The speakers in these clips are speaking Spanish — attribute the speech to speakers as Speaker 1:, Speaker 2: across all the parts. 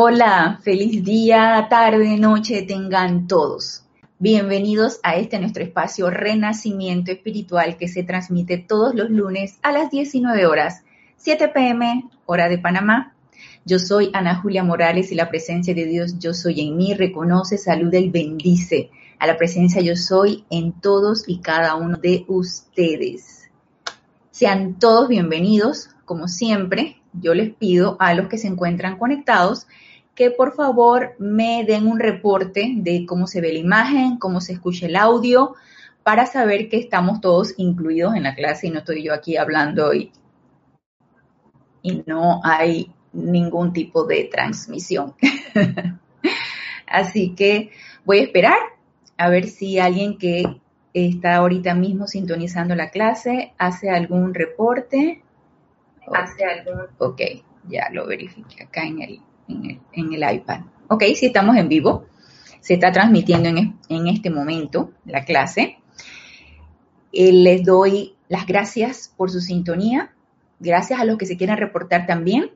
Speaker 1: Hola, feliz día, tarde, noche tengan todos. Bienvenidos a este nuestro espacio Renacimiento Espiritual que se transmite todos los lunes a las 19 horas, 7 pm, hora de Panamá. Yo soy Ana Julia Morales y la presencia de Dios Yo Soy en mí reconoce, saluda y bendice a la presencia Yo Soy en todos y cada uno de ustedes. Sean todos bienvenidos, como siempre, yo les pido a los que se encuentran conectados que por favor me den un reporte de cómo se ve la imagen, cómo se escucha el audio, para saber que estamos todos incluidos en la clase y no estoy yo aquí hablando y, y no hay ningún tipo de transmisión. Así que voy a esperar a ver si alguien que está ahorita mismo sintonizando la clase hace algún reporte. Hace algún. Ok, ya lo verifique acá en el, en el, iPad. Ok, si estamos en vivo, se está transmitiendo en, este momento la clase. Eh, les doy las gracias por su sintonía, gracias a los que se quieran reportar también.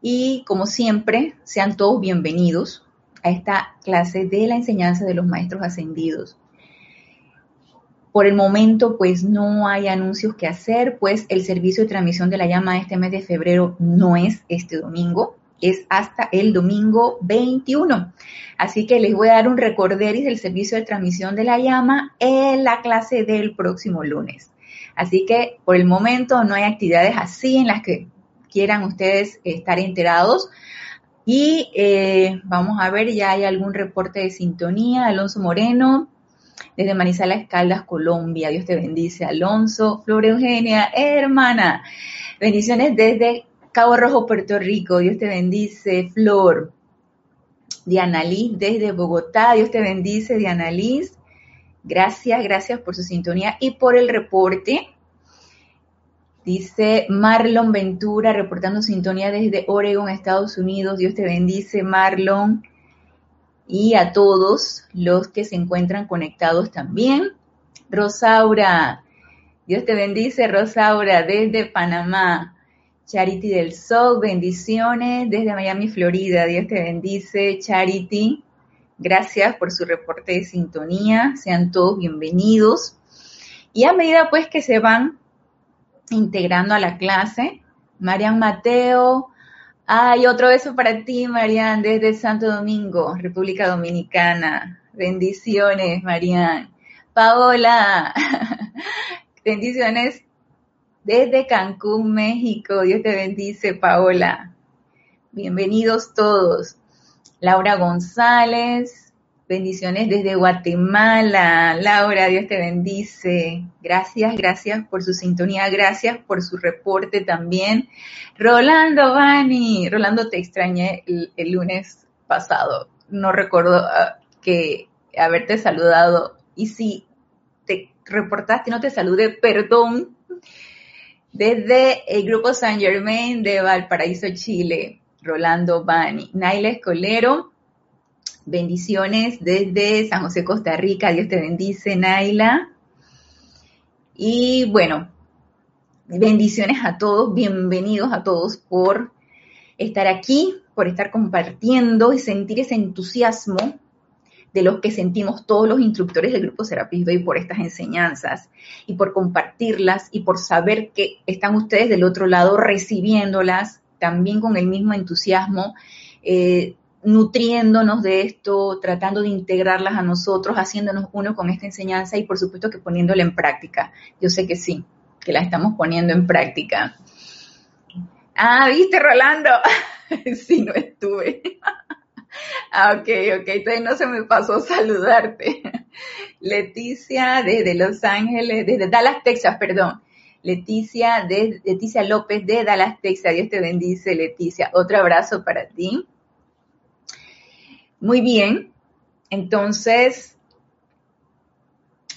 Speaker 1: Y como siempre, sean todos bienvenidos a esta clase de la enseñanza de los maestros ascendidos. Por el momento, pues no hay anuncios que hacer, pues el servicio de transmisión de la llama este mes de febrero no es este domingo, es hasta el domingo 21. Así que les voy a dar un recorderis del servicio de transmisión de la llama en la clase del próximo lunes. Así que por el momento no hay actividades así en las que quieran ustedes estar enterados. Y eh, vamos a ver, ya hay algún reporte de sintonía. Alonso Moreno, desde Manizales Caldas, Colombia. Dios te bendice, Alonso. Flor Eugenia, hermana. Bendiciones desde Cabo Rojo, Puerto Rico, Dios te bendice, Flor. Diana Liz desde Bogotá, Dios te bendice, Diana Liz. Gracias, gracias por su sintonía y por el reporte. Dice Marlon Ventura, reportando sintonía desde Oregon, Estados Unidos. Dios te bendice, Marlon. Y a todos los que se encuentran conectados también. Rosaura, Dios te bendice, Rosaura, desde Panamá. Charity del Sol, bendiciones desde Miami, Florida. Dios te bendice, Charity. Gracias por su reporte de sintonía. Sean todos bienvenidos. Y a medida pues que se van integrando a la clase, Marian Mateo, hay otro beso para ti, Marian, desde Santo Domingo, República Dominicana. Bendiciones, Marian. Paola, bendiciones desde Cancún, México. Dios te bendice, Paola. Bienvenidos todos. Laura González, bendiciones desde Guatemala. Laura, Dios te bendice. Gracias, gracias por su sintonía, gracias por su reporte también. Rolando Vani, Rolando, te extrañé el, lunes pasado. No recuerdo ah, que haberte saludado. Y si te reportaste y no te saludé, perdón, desde el Grupo San Germain de Valparaíso, Chile, Rolando Bani. Naila Escolero, bendiciones desde San José, Costa Rica. Dios te bendice, Naila. Y bueno, bendiciones a todos, bienvenidos a todos por estar aquí, por estar compartiendo y sentir ese entusiasmo de los que sentimos todos los instructores del grupo Serapis Bay por estas enseñanzas y por compartirlas y por saber que están ustedes del otro lado recibiéndolas también con el mismo entusiasmo, eh, nutriéndonos de esto, tratando de integrarlas a nosotros, haciéndonos uno con esta enseñanza y por supuesto que poniéndola en práctica. Yo sé que sí, que la estamos poniendo en práctica. Ah, viste, Rolando. sí, no estuve. Ah, ok, ok, entonces no se me pasó saludarte. Leticia desde Los Ángeles, desde Dallas, Texas, perdón. Leticia, Leticia López de Dallas, Texas. Dios te bendice, Leticia. Otro abrazo para ti. Muy bien. Entonces,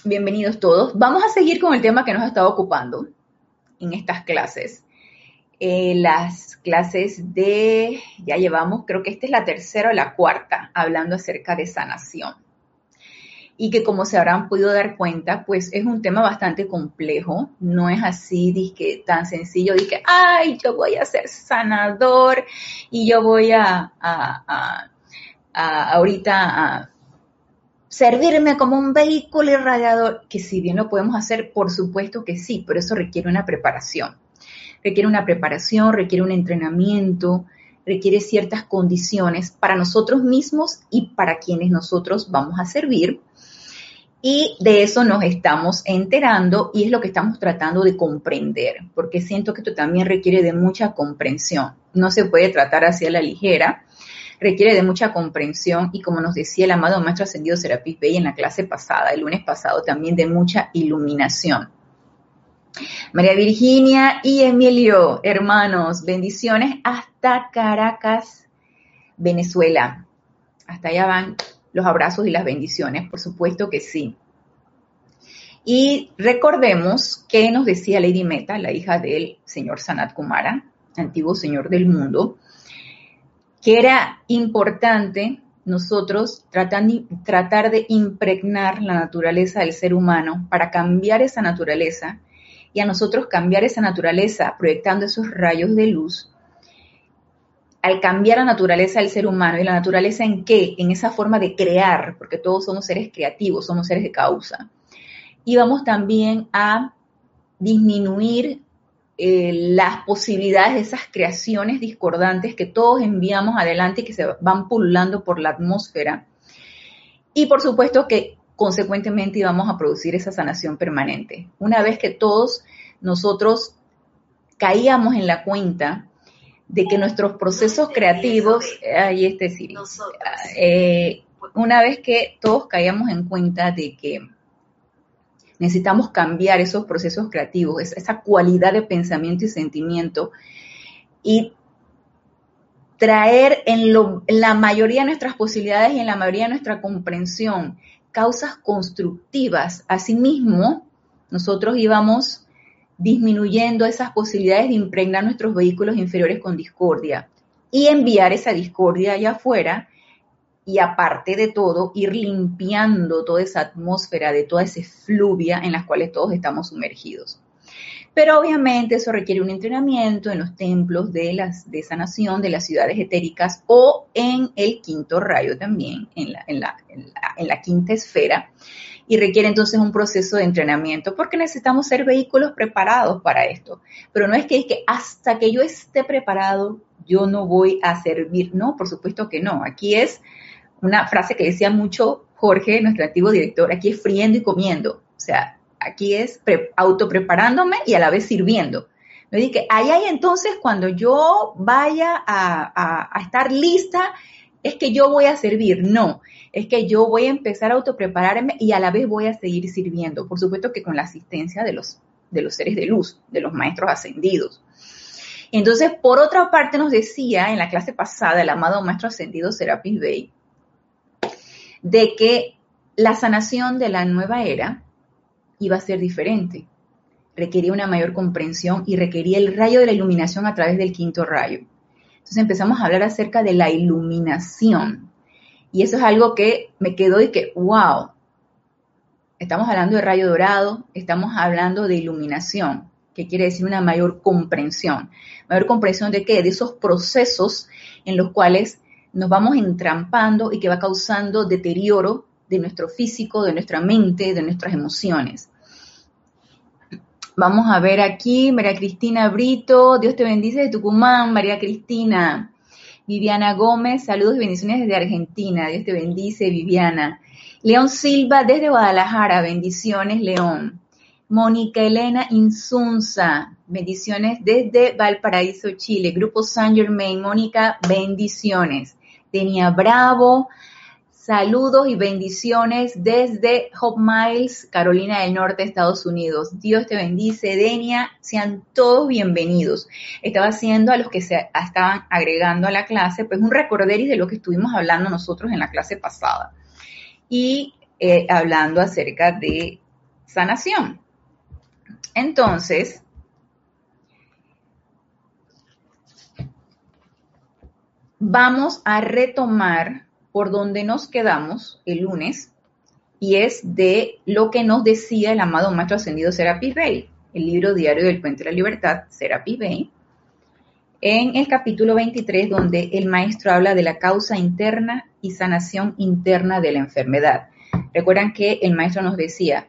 Speaker 1: bienvenidos todos. Vamos a seguir con el tema que nos ha estado ocupando en estas clases. Eh, las clases de, ya llevamos, creo que esta es la tercera o la cuarta, hablando acerca de sanación. y que como se habrán podido dar cuenta, pues es un tema bastante complejo, no es así que tan sencillo, que, ay, yo voy a ser sanador y yo voy a, a, a ahorita servirme como un vehículo irradiador, que si bien lo podemos hacer, por supuesto que sí, pero eso requiere una preparación. Requiere una preparación, requiere un entrenamiento, requiere ciertas condiciones para nosotros mismos y para quienes nosotros vamos a servir. Y de eso nos estamos enterando y es lo que estamos tratando de comprender, porque siento que esto también requiere de mucha comprensión. No se puede tratar así a la ligera requiere de mucha comprensión y como nos decía el amado Maestro Ascendido Serapis Bey en la clase pasada, el lunes pasado, también de mucha iluminación. María Virginia y Emilio, hermanos, bendiciones hasta Caracas, Venezuela. Hasta allá van los abrazos y las bendiciones, por supuesto que sí. Y recordemos que nos decía Lady Meta, la hija del señor Sanat Kumara, antiguo señor del mundo, que era importante nosotros tratar de impregnar la naturaleza del ser humano para cambiar esa naturaleza y a nosotros cambiar esa naturaleza proyectando esos rayos de luz. Al cambiar la naturaleza del ser humano y la naturaleza en qué? En esa forma de crear, porque todos somos seres creativos, somos seres de causa. Y vamos también a disminuir eh, las posibilidades de esas creaciones discordantes que todos enviamos adelante y que se van pululando por la atmósfera. Y por supuesto que consecuentemente íbamos a producir esa sanación permanente. Una vez que todos nosotros caíamos en la cuenta de que nuestros procesos creativos, ahí este eh, una vez que todos caíamos en cuenta de que necesitamos cambiar esos procesos creativos, esa cualidad de pensamiento y sentimiento y traer en, la mayoría de nuestras posibilidades y en la mayoría de nuestra comprensión causas constructivas. Asimismo, nosotros íbamos disminuyendo esas posibilidades de impregnar nuestros vehículos inferiores con discordia y enviar esa discordia allá afuera y aparte de todo, ir limpiando toda esa atmósfera de toda esa fluvia en las cuales todos estamos sumergidos. Pero obviamente eso requiere un entrenamiento en los templos de, las, de de las ciudades etéricas o en el quinto rayo también, en la, en la, en la quinta esfera. Y requiere entonces un proceso de entrenamiento porque necesitamos ser vehículos preparados para esto. Pero no es que, es que hasta que yo esté preparado, yo no voy a servir. No, por supuesto que no. Aquí es una frase que decía mucho Jorge, nuestro antiguo director, aquí es friendo y comiendo. O sea, aquí es autopreparándome y a la vez sirviendo. Me dije, ahí hay entonces cuando yo vaya a, estar lista, es que yo voy a servir. No, es que yo voy a empezar a autoprepararme y a la vez voy a seguir sirviendo. Por supuesto que con la asistencia de los, de los seres de luz, de los maestros ascendidos. Entonces, por otra parte, nos decía en la clase pasada el amado maestro ascendido Serapis Bey, de que la sanación de la nueva era iba a ser diferente. Requería una mayor comprensión y requería el rayo de la iluminación a través del quinto rayo. Entonces empezamos a hablar acerca de la iluminación. Y eso es algo que me quedó y que, wow, estamos hablando de rayo dorado, estamos hablando de iluminación, que quiere decir una mayor comprensión. Mayor comprensión de qué? De esos procesos en los cuales nos vamos entrampando y que va causando deterioro de nuestro físico, de nuestra mente, de nuestras emociones. Vamos a ver aquí, María Cristina Brito, Dios te bendice de Tucumán, María Cristina. Viviana Gómez, saludos y bendiciones desde Argentina, Dios te bendice, Viviana. León Silva desde Guadalajara, bendiciones, León. Mónica Elena Insunza, bendiciones desde Valparaíso, Chile. Grupo San Germain, Mónica, bendiciones. Denia Bravo. Saludos y bendiciones desde Hope Miles, Carolina del Norte, Estados Unidos. Dios te bendice, Denia. Sean todos bienvenidos. Estaba haciendo a los que se estaban agregando a la clase, pues un recorderis de lo que estuvimos hablando nosotros en la clase pasada. Y eh, hablando acerca de sanación. Entonces, vamos a retomar por donde nos quedamos el lunes y es de lo que nos decía el amado Maestro Ascendido Serapis Bey, el libro diario del Puente de la Libertad, Serapis Bey, en el capítulo 23, donde el maestro habla de la causa interna y sanación interna de la enfermedad. Recuerdan que el maestro nos decía,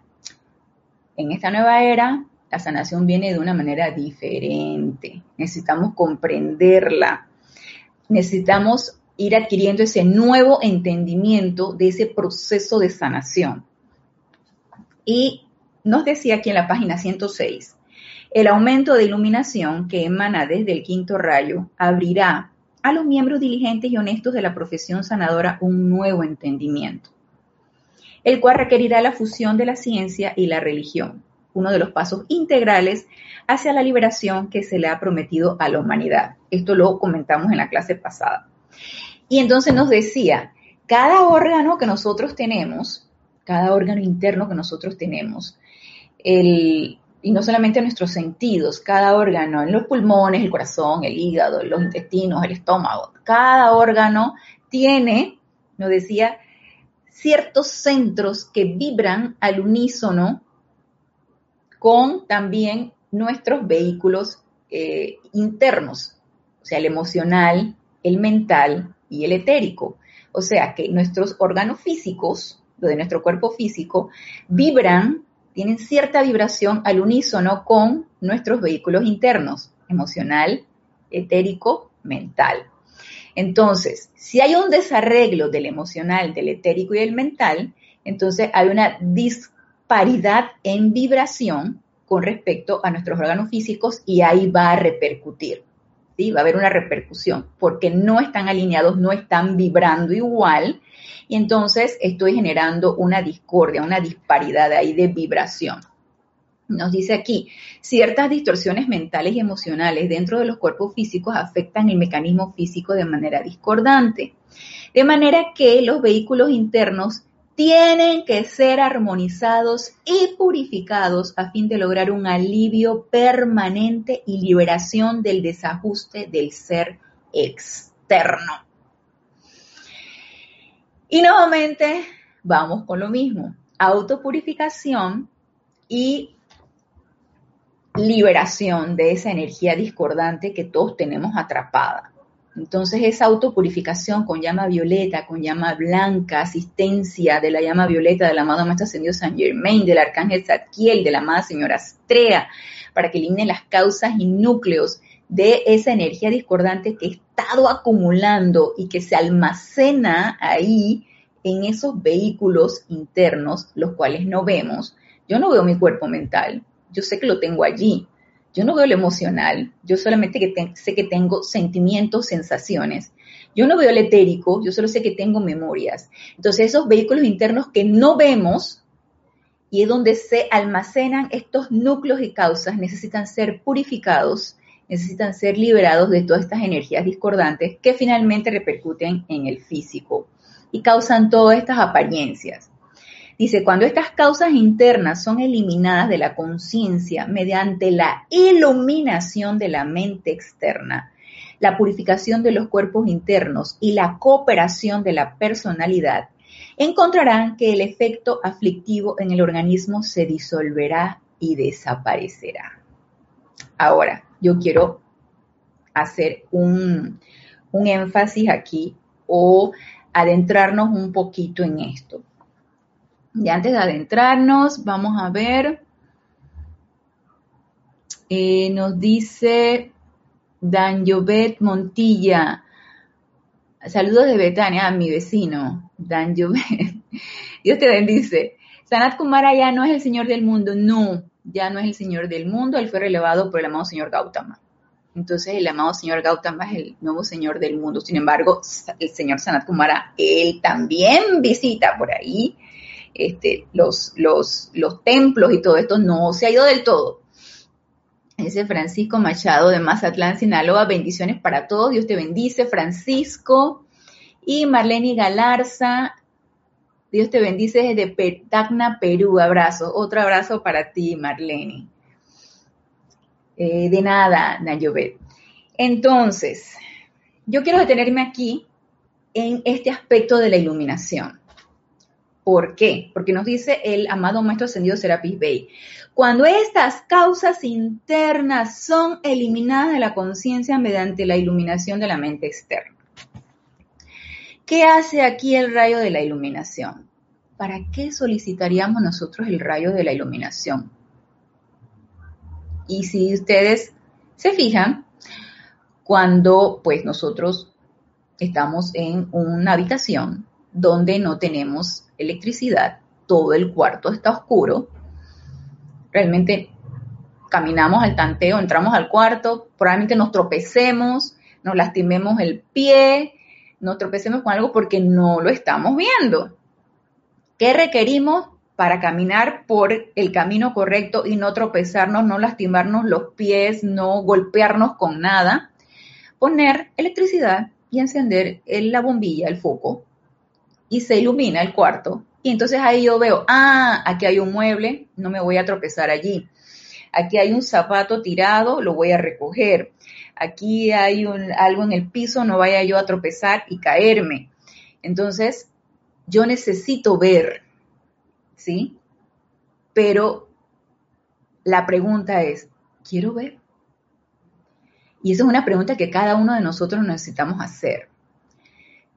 Speaker 1: en esta nueva era, la sanación viene de una manera diferente. Necesitamos comprenderla. Necesitamos ir adquiriendo ese nuevo entendimiento de ese proceso de sanación. Y nos decía aquí en la página 106, el aumento de iluminación que emana desde el quinto rayo abrirá a los miembros diligentes y honestos de la profesión sanadora un nuevo entendimiento, el cual requerirá la fusión de la ciencia y la religión, uno de los pasos integrales hacia la liberación que se le ha prometido a la humanidad. Esto lo comentamos en la clase pasada. Y entonces nos decía, cada órgano que nosotros tenemos, cada órgano interno que nosotros tenemos, el, y no solamente nuestros sentidos, cada órgano, en los pulmones, el corazón, el hígado, los intestinos, el estómago, cada órgano tiene, nos decía, ciertos centros que vibran al unísono con también nuestros vehículos eh, internos, o sea, el emocional, el mental y el etérico. O sea, que nuestros órganos físicos, lo de nuestro cuerpo físico, vibran tienen cierta vibración al unísono con nuestros vehículos internos, emocional, etérico, mental. Entonces, si hay un desarreglo del emocional, del etérico y del mental, entonces hay una disparidad en vibración con respecto a nuestros órganos físicos y ahí va a repercutir. Va a haber una repercusión porque no están alineados, no están vibrando igual y entonces estoy generando una discordia, una disparidad ahí de vibración. Nos dice aquí, ciertas distorsiones mentales y emocionales dentro de los cuerpos físicos afectan el mecanismo físico de manera discordante. De manera que los vehículos internos tienen que ser armonizados y purificados a fin de lograr un alivio permanente y liberación del desajuste del ser externo. Y nuevamente vamos con lo mismo, autopurificación y liberación de esa energía discordante que todos tenemos atrapada. Entonces esa autopurificación con llama violeta, con llama blanca, asistencia de la llama violeta del amado Maestro Ascendido San Germain, del Arcángel Zadkiel, de la amada Señora Astrea, para que eliminen las causas y núcleos de esa energía discordante que he estado acumulando y que se almacena ahí en esos vehículos internos, los cuales no vemos. Yo no veo mi cuerpo mental, yo sé que lo tengo allí, yo no veo lo emocional, yo solamente sé que tengo sentimientos, sensaciones. Yo no veo el etérico, yo solo sé que tengo memorias. Entonces esos vehículos internos que no vemos y es donde se almacenan estos núcleos y causas necesitan ser purificados, necesitan ser liberados de todas estas energías discordantes que finalmente repercuten en el físico y causan todas estas apariencias. Dice, cuando estas causas internas son eliminadas de la conciencia mediante la iluminación de la mente externa, la purificación de los cuerpos internos y la cooperación de la personalidad, encontrarán que el efecto aflictivo en el organismo se disolverá y desaparecerá. Ahora, yo quiero hacer un, un énfasis aquí o adentrarnos un poquito en esto. Y antes de adentrarnos, vamos a ver. Eh, nos dice Dan Jovet Montilla. Saludos de Betania, a mi vecino, Dan Jovet. Dios te bendice. Sanat Kumara ya no es el Señor del mundo. No, ya no es el Señor del mundo. Él fue relevado por el amado Señor Gautama. Entonces el amado Señor Gautama es el nuevo Señor del mundo. Sin embargo, el Señor Sanat Kumara, él también visita por ahí este, los, los, los templos y todo esto no se ha ido del todo. Ese Francisco Machado de Mazatlán, Sinaloa, bendiciones para todos, Dios te bendice, Francisco. Y Marlene Galarza, Dios te bendice desde Tacna, Perú, abrazo, otro abrazo para ti, Marlene. Eh, de nada, Nayovet. Entonces, yo quiero detenerme aquí en este aspecto de la iluminación. ¿Por qué? Porque nos dice el amado Maestro Ascendido Serapis Bey. Cuando estas causas internas son eliminadas de la conciencia mediante la iluminación de la mente externa. ¿Qué hace aquí el rayo de la iluminación? ¿Para qué solicitaríamos nosotros el rayo de la iluminación? Y si ustedes se fijan, cuando pues nosotros estamos en una habitación donde no tenemos electricidad, todo el cuarto está oscuro, realmente caminamos al tanteo, entramos al cuarto, probablemente nos tropecemos, nos lastimemos el pie, nos tropecemos con algo porque no lo estamos viendo. ¿Qué requerimos para caminar por el camino correcto y no tropezarnos, no lastimarnos los pies, no golpearnos con nada? Poner electricidad y encender la bombilla, el foco, y se ilumina el cuarto. Y entonces ahí yo veo, ah, aquí hay un mueble, no me voy a tropezar allí. Aquí hay un zapato tirado, lo voy a recoger. Aquí hay un, algo en el piso, no vaya yo a tropezar y caerme. Entonces, yo necesito ver, ¿sí? Pero la pregunta es, ¿quiero ver? Y esa es una pregunta que cada uno de nosotros necesitamos hacer.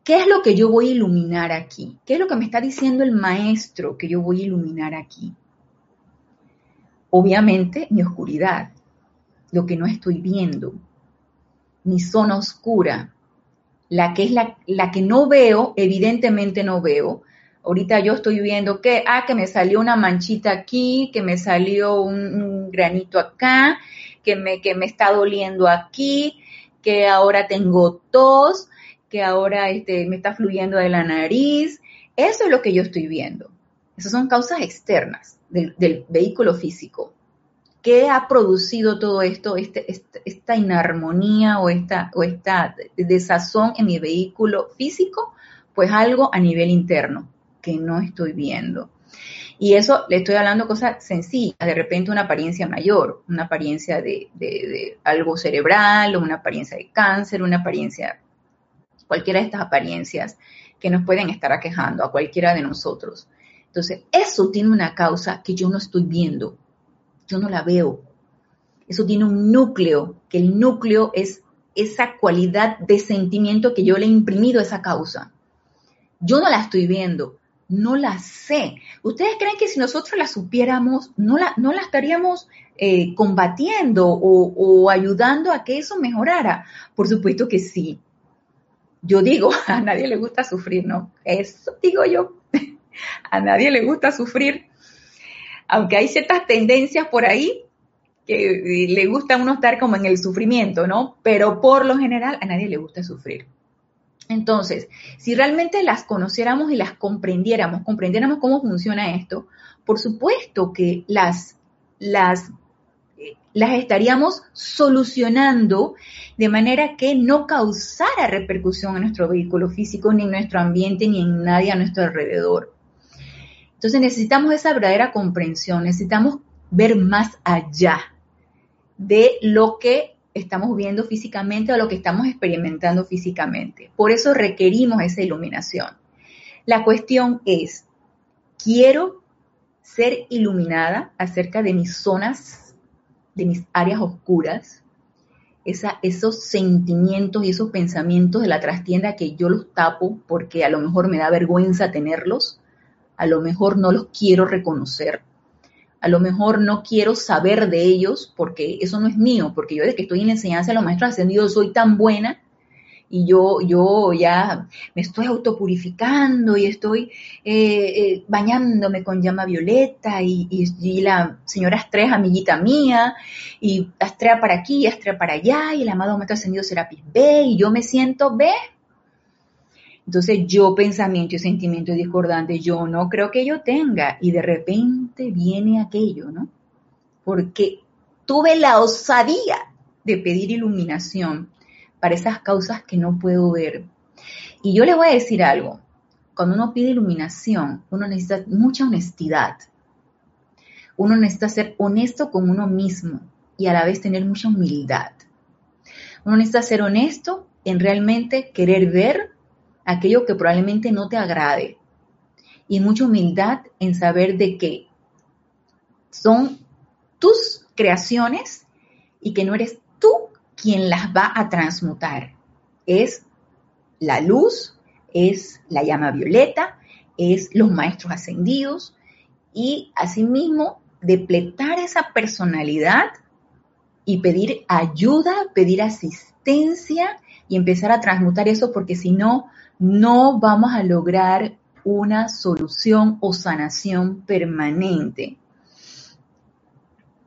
Speaker 1: ¿Qué es lo que yo voy a iluminar aquí? ¿Qué es lo que me está diciendo el maestro que yo voy a iluminar aquí? Obviamente mi oscuridad, lo que no estoy viendo, mi zona oscura, la que es la, la que no veo, evidentemente no veo. Ahorita yo estoy viendo que, ah, que me salió una manchita aquí, que me salió un granito acá, que me, que me está doliendo aquí, que ahora tengo tos, que ahora este, me está fluyendo de la nariz. Eso es lo que yo estoy viendo. Esas son causas externas del, vehículo físico. ¿Qué ha producido todo esto, este, este, esta inarmonía o esta, o esta desazón en mi vehículo físico? Pues algo a nivel interno que no estoy viendo. Y eso le estoy hablando cosas sencillas, de repente una apariencia mayor, una apariencia de, algo cerebral, una apariencia de cáncer, una apariencia, cualquiera de estas apariencias que nos pueden estar aquejando a cualquiera de nosotros. Entonces, eso tiene una causa que yo no estoy viendo, yo no la veo. Eso tiene un núcleo, que el núcleo es esa cualidad de sentimiento que yo le he imprimido a esa causa. Yo no la estoy viendo, no la sé. ¿Ustedes creen que si nosotros la supiéramos, no la, no estaríamos eh, combatiendo o, ayudando a que eso mejorara? Por supuesto que sí. Yo digo, a nadie le gusta sufrir, ¿no? Eso digo yo. a nadie le gusta sufrir. Aunque hay ciertas tendencias por ahí que le gusta a uno estar como en el sufrimiento, ¿no? Pero por lo general a nadie le gusta sufrir. Entonces, si realmente las conociéramos y las comprendiéramos, comprendiéramos cómo funciona esto, por supuesto que las, las, eh, las estaríamos solucionando de manera que no causara repercusión en nuestro vehículo físico, ni en nuestro ambiente, ni en nadie a nuestro alrededor. Entonces necesitamos esa verdadera comprensión, necesitamos ver más allá de lo que estamos viendo físicamente o lo que estamos experimentando físicamente. Por eso requerimos esa iluminación. La cuestión es, ¿quiero ser iluminada acerca de mis zonas, de mis áreas oscuras? esos sentimientos y esos pensamientos de la trastienda que yo los tapo porque a lo mejor me da vergüenza tenerlos, a lo mejor no los quiero reconocer a lo mejor no quiero saber de ellos porque eso no es mío, porque yo desde que estoy en enseñanza de los maestros ascendidos soy tan buena y yo, yo ya me estoy autopurificando y estoy eh, eh, bañándome con llama violeta y, y, la señora Astrea amiguita mía y Astrea para aquí, Astrea para allá y el amado maestro ascendido Serapis B y yo me siento B entonces yo pensamiento y sentimiento discordante, yo no creo que yo tenga y de repente viene aquello, ¿no? Porque tuve la osadía de pedir iluminación para esas causas que no puedo ver. Y yo le voy a decir algo, cuando uno pide iluminación, uno necesita mucha honestidad. Uno necesita ser honesto con uno mismo y a la vez tener mucha humildad. Uno necesita ser honesto en realmente querer ver aquello que probablemente no te agrade y mucha humildad en saber de que son tus creaciones y que no eres tú quien las va a transmutar. Es la luz, es la llama violeta, es los maestros ascendidos y asimismo depletar esa personalidad y pedir ayuda, pedir asistencia y empezar a transmutar eso porque si no, no vamos a lograr una solución o sanación permanente.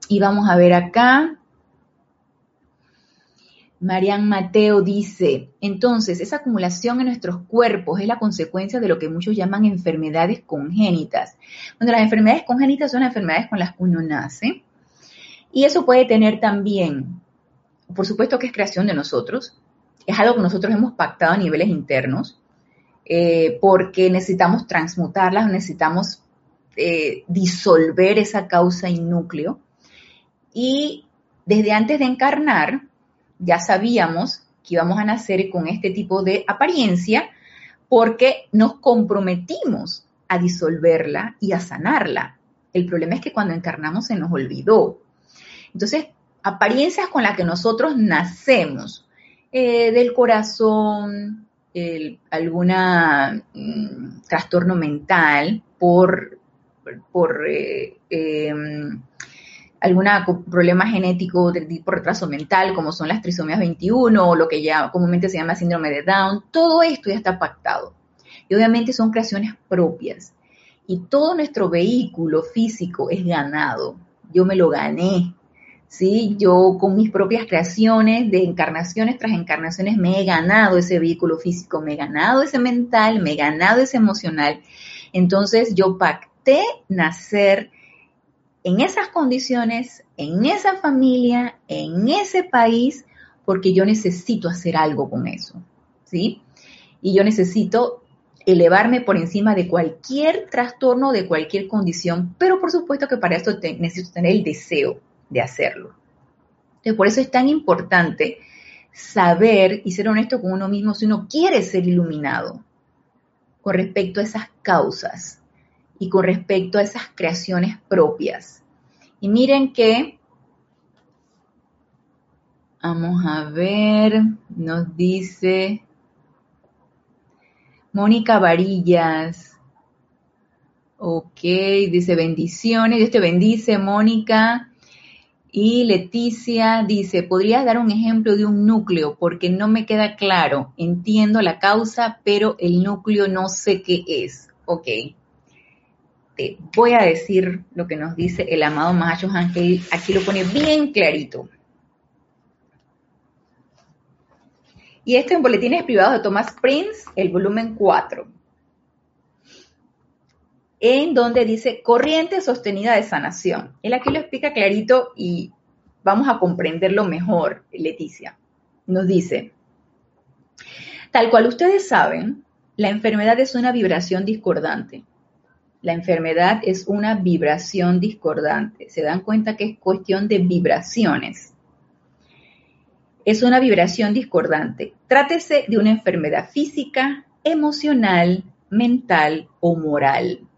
Speaker 1: Y vamos a ver acá. Marian Mateo dice, entonces, esa acumulación en nuestros cuerpos es la consecuencia de lo que muchos llaman enfermedades congénitas. Cuando las enfermedades congénitas son las enfermedades con las que uno nace. Y eso puede tener también, por supuesto que es creación de nosotros, es algo que nosotros hemos pactado a niveles internos, eh, porque necesitamos transmutarlas, necesitamos eh, disolver esa causa y núcleo. Y desde antes de encarnar, ya sabíamos que íbamos a nacer con este tipo de apariencia porque nos comprometimos a disolverla y a sanarla. El problema es que cuando encarnamos se nos olvidó. Entonces, apariencias con las que nosotros nacemos, eh, del corazón, algún mm, trastorno mental, por, por eh, em, algún problema genético de tipo retraso mental, como son las trisomías 21 o lo que ya comúnmente se llama síndrome de Down, todo esto ya está pactado. Y obviamente son creaciones propias. Y todo nuestro vehículo físico es ganado. Yo me lo gané. ¿sí? Yo con mis propias creaciones de encarnaciones tras encarnaciones me he ganado ese vehículo físico, me he ganado ese mental, me he ganado ese emocional. Entonces yo pacté nacer en esas condiciones, en esa familia, en ese país, porque yo necesito hacer algo con eso, ¿sí? Y yo necesito elevarme por encima de cualquier trastorno, de cualquier condición, pero por supuesto que para eso necesito tener el deseo, de hacerlo. Entonces, por eso es tan importante saber y ser honesto con uno mismo si uno quiere ser iluminado con respecto a esas causas y con respecto a esas creaciones propias. Y miren que, vamos a ver, nos dice Mónica Varillas. Ok, dice bendiciones, Dios te bendice, Mónica. Y Leticia dice, ¿podrías dar un ejemplo de un núcleo? Porque no me queda claro. Entiendo la causa, pero el núcleo no sé qué es. Ok. Voy a decir lo que nos dice el amado Mahacho Ángel. Aquí lo pone bien clarito. Y esto en Boletines Privados de Thomas Prince, el volumen 4 en donde dice corriente sostenida de sanación. Él aquí lo explica clarito y vamos a comprenderlo mejor, Leticia. Nos dice, tal cual ustedes saben, la enfermedad es una vibración discordante. La enfermedad es una vibración discordante. Se dan cuenta que es cuestión de vibraciones. Es una vibración discordante. Trátese de una enfermedad física, emocional, mental o moral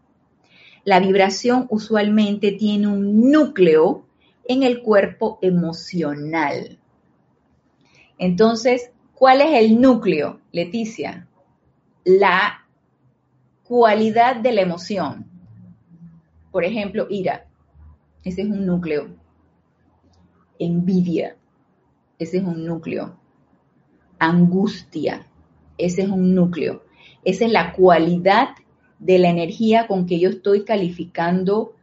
Speaker 1: la vibración usualmente tiene un núcleo en el cuerpo emocional. Entonces, ¿cuál es el núcleo, Leticia? La cualidad de la emoción. Por ejemplo, ira, ese es un núcleo. Envidia, ese es un núcleo. Angustia, ese es un núcleo. Esa es la cualidad de la energía con que yo estoy calificando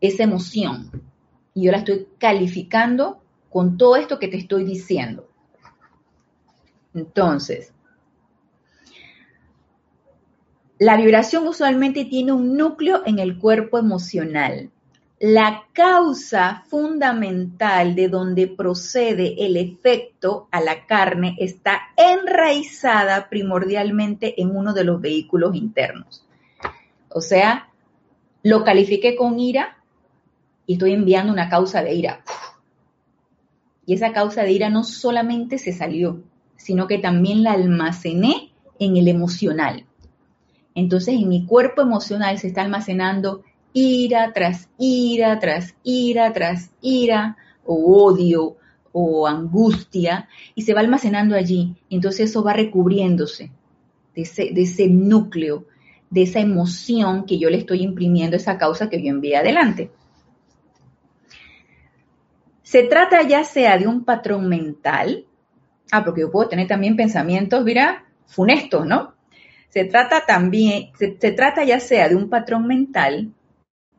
Speaker 1: esa emoción. Y yo la estoy calificando con todo esto que te estoy diciendo. Entonces, la vibración usualmente tiene un núcleo en el cuerpo emocional. La causa fundamental de donde procede el efecto a la carne está enraizada primordialmente en uno de los vehículos internos. O sea, lo califiqué con ira y estoy enviando una causa de ira. Y esa causa de ira no solamente se salió, sino que también la almacené en el emocional. Entonces en mi cuerpo emocional se está almacenando ira tras ira, tras ira, tras ira, o odio, o angustia, y se va almacenando allí. Entonces eso va recubriéndose de ese, de ese núcleo, de esa emoción que yo le estoy imprimiendo esa causa que yo envié adelante. Se trata ya sea de un patrón mental, ah, porque yo puedo tener también pensamientos, mira, funestos, ¿no? Se trata también, se, trata ya sea de un patrón mental,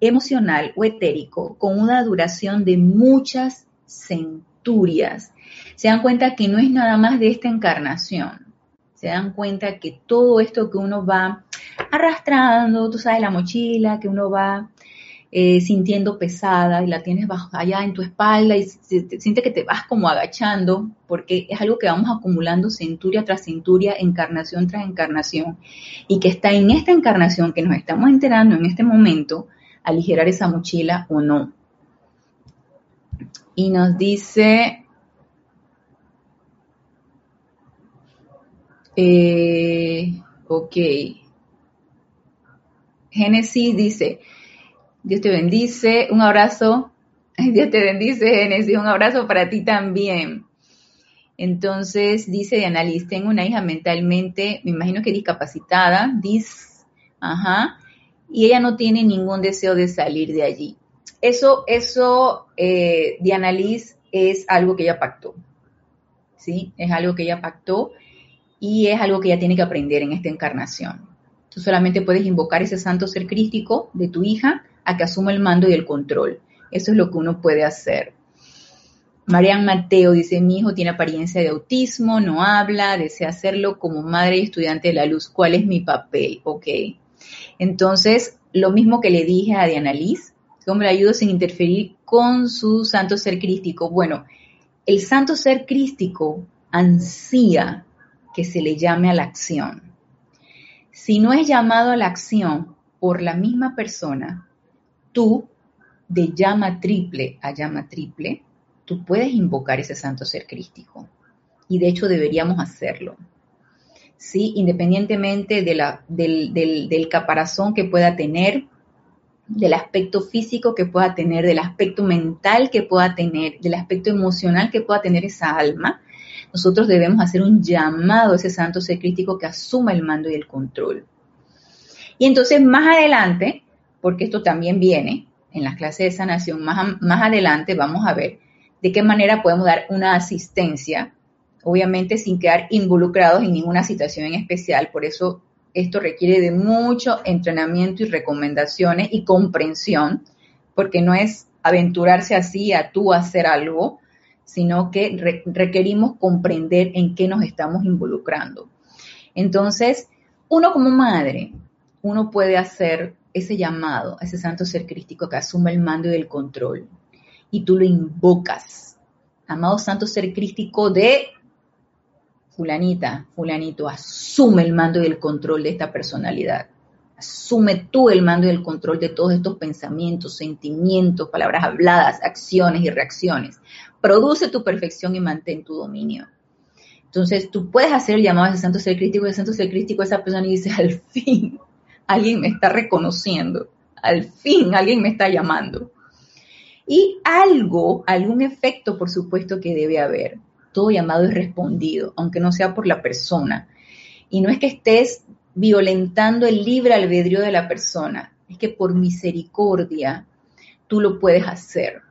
Speaker 1: emocional o etérico con una duración de muchas centurias. Se dan cuenta que no es nada más de esta encarnación. Se dan cuenta que todo esto que uno va arrastrando, tú sabes, la mochila, que uno va eh, sintiendo pesada y la tienes bajo, allá en tu espalda y siente que te vas como agachando porque es algo que vamos acumulando centuria tras centuria, encarnación tras encarnación y que está en esta encarnación que nos estamos enterando en este momento aligerar esa mochila o no. Y nos dice, eh, ok, Génesis dice, Dios te bendice. Un abrazo. Dios te bendice, Genesis. Un abrazo para ti también. Entonces, dice Diana Liz, tengo una hija mentalmente, me imagino que discapacitada, dis, ajá, y ella no tiene ningún deseo de salir de allí. Eso, eso, eh, Diana Liz, es algo que ella pactó, ¿sí? Es algo que ella pactó y es algo que ella tiene que aprender en esta encarnación. Tú solamente puedes invocar ese santo ser crístico de tu hija a que asuma el mando y el control. Eso es lo que uno puede hacer. Marian Mateo dice, mi hijo tiene apariencia de autismo, no habla, desea hacerlo como madre y estudiante de la luz. ¿Cuál es mi papel? Ok. Entonces, lo mismo que le dije a Diana Liz, ¿cómo le ayudo sin interferir con su santo ser crístico? Bueno, el santo ser crístico ansía que se le llame a la acción. Si no es llamado a la acción por la misma persona, tú, de llama triple a llama triple, tú puedes invocar ese santo ser crístico. Y de hecho deberíamos hacerlo. ¿Sí? Independientemente de la, del, del caparazón que pueda tener, del aspecto físico que pueda tener, del aspecto mental que pueda tener, del aspecto emocional que pueda tener esa alma, nosotros debemos hacer un llamado a ese santo ser crístico que asuma el mando y el control. Y entonces más adelante, porque esto también viene en las clases de sanación. Más, más adelante vamos a ver de qué manera podemos dar una asistencia, obviamente sin quedar involucrados en ninguna situación en especial. Por eso esto requiere de mucho entrenamiento y recomendaciones y comprensión, porque no es aventurarse así a tú hacer algo, sino que requerimos comprender en qué nos estamos involucrando. Entonces, uno como madre, uno puede hacer ese llamado ese santo ser crístico que asume el mando y el control. Y tú lo invocas. Amado santo ser crístico de fulanita, fulanito, asume el mando y el control de esta personalidad. Asume tú el mando y el control de todos estos pensamientos, sentimientos, palabras habladas, acciones y reacciones. Produce tu perfección y mantén tu dominio. Entonces, tú puedes hacer el llamado a ese santo ser crístico y santo ser crístico esa persona y dice, al fin, alguien me está reconociendo, al fin alguien me está llamando. Y algo, algún efecto, por supuesto que debe haber. Todo llamado es respondido, aunque no sea por la persona. Y no es que estés violentando el libre albedrío de la persona, es que por misericordia tú lo puedes hacer,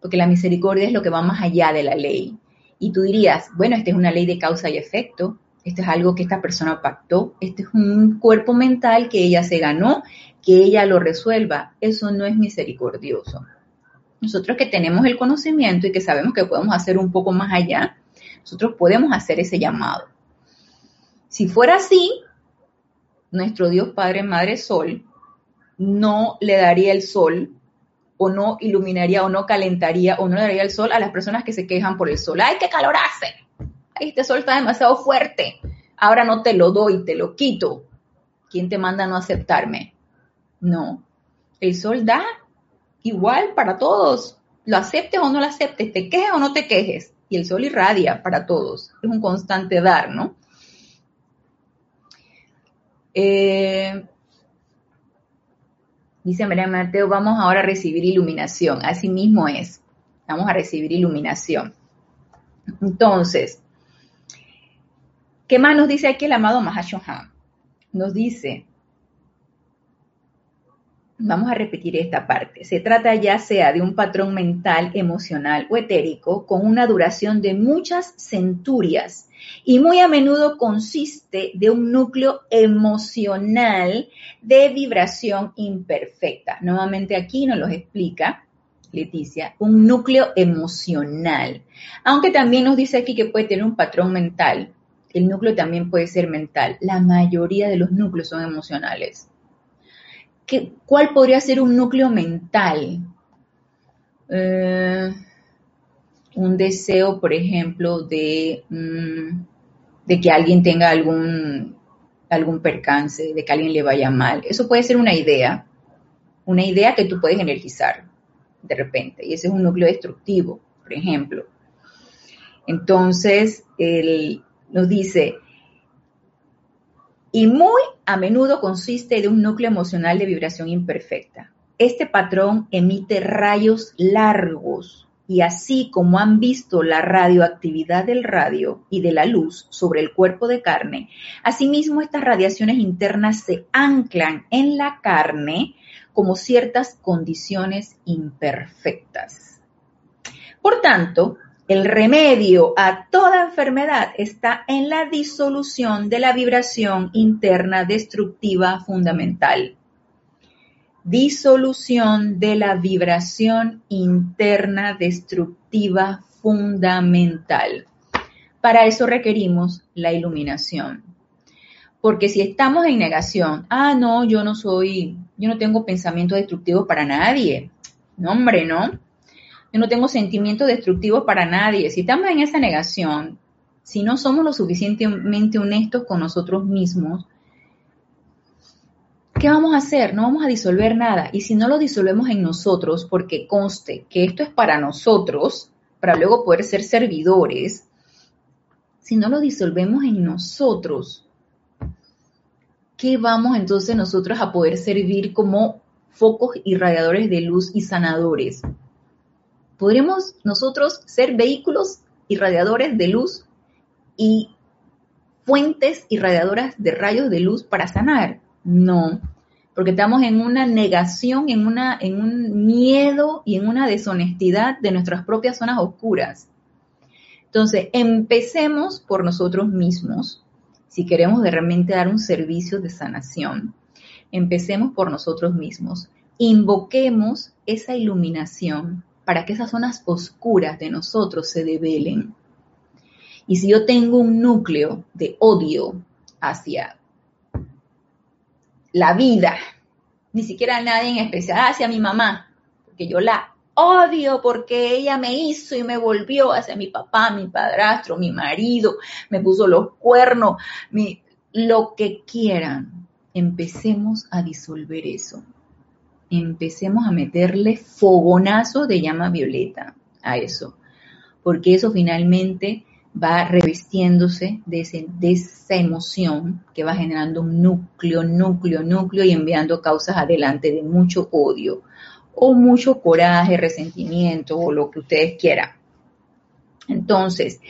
Speaker 1: porque la misericordia es lo que va más allá de la ley. Y tú dirías, bueno, esta es una ley de causa y efecto, esto es algo que esta persona pactó, este es un cuerpo mental que ella se ganó, que ella lo resuelva. Eso no es misericordioso. Nosotros que tenemos el conocimiento y que sabemos que podemos hacer un poco más allá, nosotros podemos hacer ese llamado. Si fuera así, nuestro Dios Padre, Madre Sol, no le daría el sol o no iluminaría o no calentaría o no le daría el sol a las personas que se quejan por el sol. ¡Ay, qué calor hace! Este sol está demasiado fuerte, ahora no te lo doy, te lo quito. ¿Quién te manda a no aceptarme? No, el sol da igual para todos, lo aceptes o no lo aceptes, te quejes o no te quejes, y el sol irradia para todos, es un constante dar, ¿no? Eh, dice María Mateo, vamos ahora a recibir iluminación. Así mismo es. Vamos a recibir iluminación. Entonces, ¿qué más nos dice aquí el amado Mahashohan? Nos dice, Vamos a repetir esta parte. Se trata ya sea de un patrón mental, emocional o etérico con una duración de muchas centurias y muy a menudo consiste de un núcleo emocional de vibración imperfecta. Nuevamente aquí nos lo explica Leticia, un núcleo emocional. Aunque también nos dice aquí que puede tener un patrón mental. El núcleo también puede ser mental. La mayoría de los núcleos son emocionales. ¿cuál podría ser un núcleo mental? Eh, un deseo, por ejemplo, de, mm, de que alguien tenga algún, algún percance, de que alguien le vaya mal. Eso puede ser una idea, una idea que tú puedes energizar de repente, y ese es un núcleo destructivo, por ejemplo. Entonces, él nos dice, y muy a menudo consiste de un núcleo emocional de vibración imperfecta. Este patrón emite rayos largos y así como han visto la radioactividad del radio y de la luz sobre el cuerpo de carne, asimismo estas radiaciones internas se anclan en la carne como ciertas condiciones imperfectas. Por tanto, el remedio a toda enfermedad está en la disolución de la vibración interna destructiva fundamental. Disolución de la vibración interna destructiva fundamental. Para eso requerimos la iluminación. Porque si estamos en negación, ah, no, yo no soy, yo no tengo pensamiento destructivo para nadie. No, hombre, no yo no tengo sentimientos destructivos para nadie. Si estamos en esa negación, si no somos lo suficientemente honestos con nosotros mismos, ¿qué vamos a hacer? No vamos a disolver nada. Y si no lo disolvemos en nosotros, porque conste que esto es para nosotros, para luego poder ser servidores, si no lo disolvemos en nosotros, ¿qué vamos entonces nosotros a poder servir como focos irradiadores de luz y sanadores? ¿Podremos nosotros ser vehículos irradiadores de luz y fuentes irradiadoras de rayos de luz para sanar? No, porque estamos en una negación, en, una, en un miedo y en una deshonestidad de nuestras propias zonas oscuras. Entonces, empecemos por nosotros mismos, si queremos de realmente dar un servicio de sanación. Empecemos por nosotros mismos. Invoquemos esa iluminación para que esas zonas oscuras de nosotros se develen. Y si yo tengo un núcleo de odio hacia la vida, ni siquiera nadie en especial, hacia mi mamá, porque yo la odio porque ella me hizo y me volvió hacia mi papá, mi padrastro, mi marido, me puso los cuernos, lo que quieran. Empecemos a disolver eso empecemos a meterle fogonazo de llama violeta a eso, porque eso finalmente va revestiéndose de, esa emoción que va generando un núcleo, núcleo, núcleo y enviando causas adelante de mucho odio o mucho coraje, resentimiento o lo que ustedes quieran. Entonces,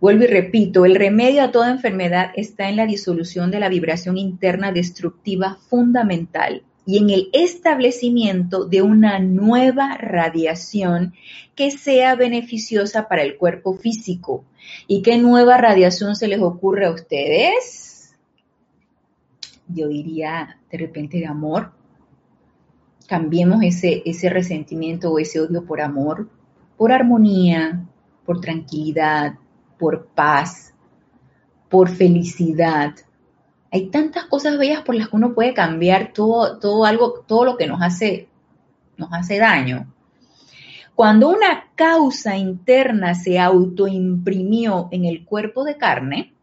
Speaker 1: vuelvo y repito, el remedio a toda enfermedad está en la disolución de la vibración interna destructiva fundamental y en el establecimiento de una nueva radiación que sea beneficiosa para el cuerpo físico. ¿Y qué nueva radiación se les ocurre a ustedes? Yo diría de repente de amor. Cambiemos ese, ese resentimiento o ese odio por amor, por armonía, por tranquilidad, por paz, por felicidad, hay tantas cosas bellas por las que uno puede cambiar todo, todo algo, todo lo que nos hace, nos hace daño. Cuando una causa interna se autoimprimió en el cuerpo de carne,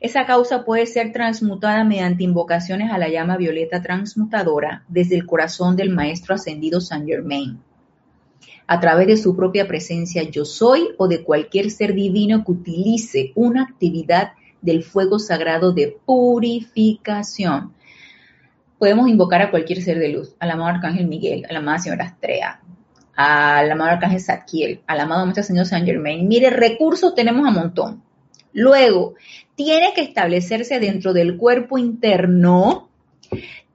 Speaker 1: esa causa puede ser transmutada mediante invocaciones a la llama violeta transmutadora desde el corazón del Maestro Ascendido Saint Germain, a través de su propia presencia yo soy o de cualquier ser divino que utilice una actividad del fuego sagrado de purificación. Podemos invocar a cualquier ser de luz, al amado Arcángel Miguel, a la amada Señora Astrea, al amado Arcángel Zadkiel, al amado Maestro Señor Saint Germain. Mire, recursos tenemos a montón. Luego, tiene que establecerse dentro del cuerpo interno,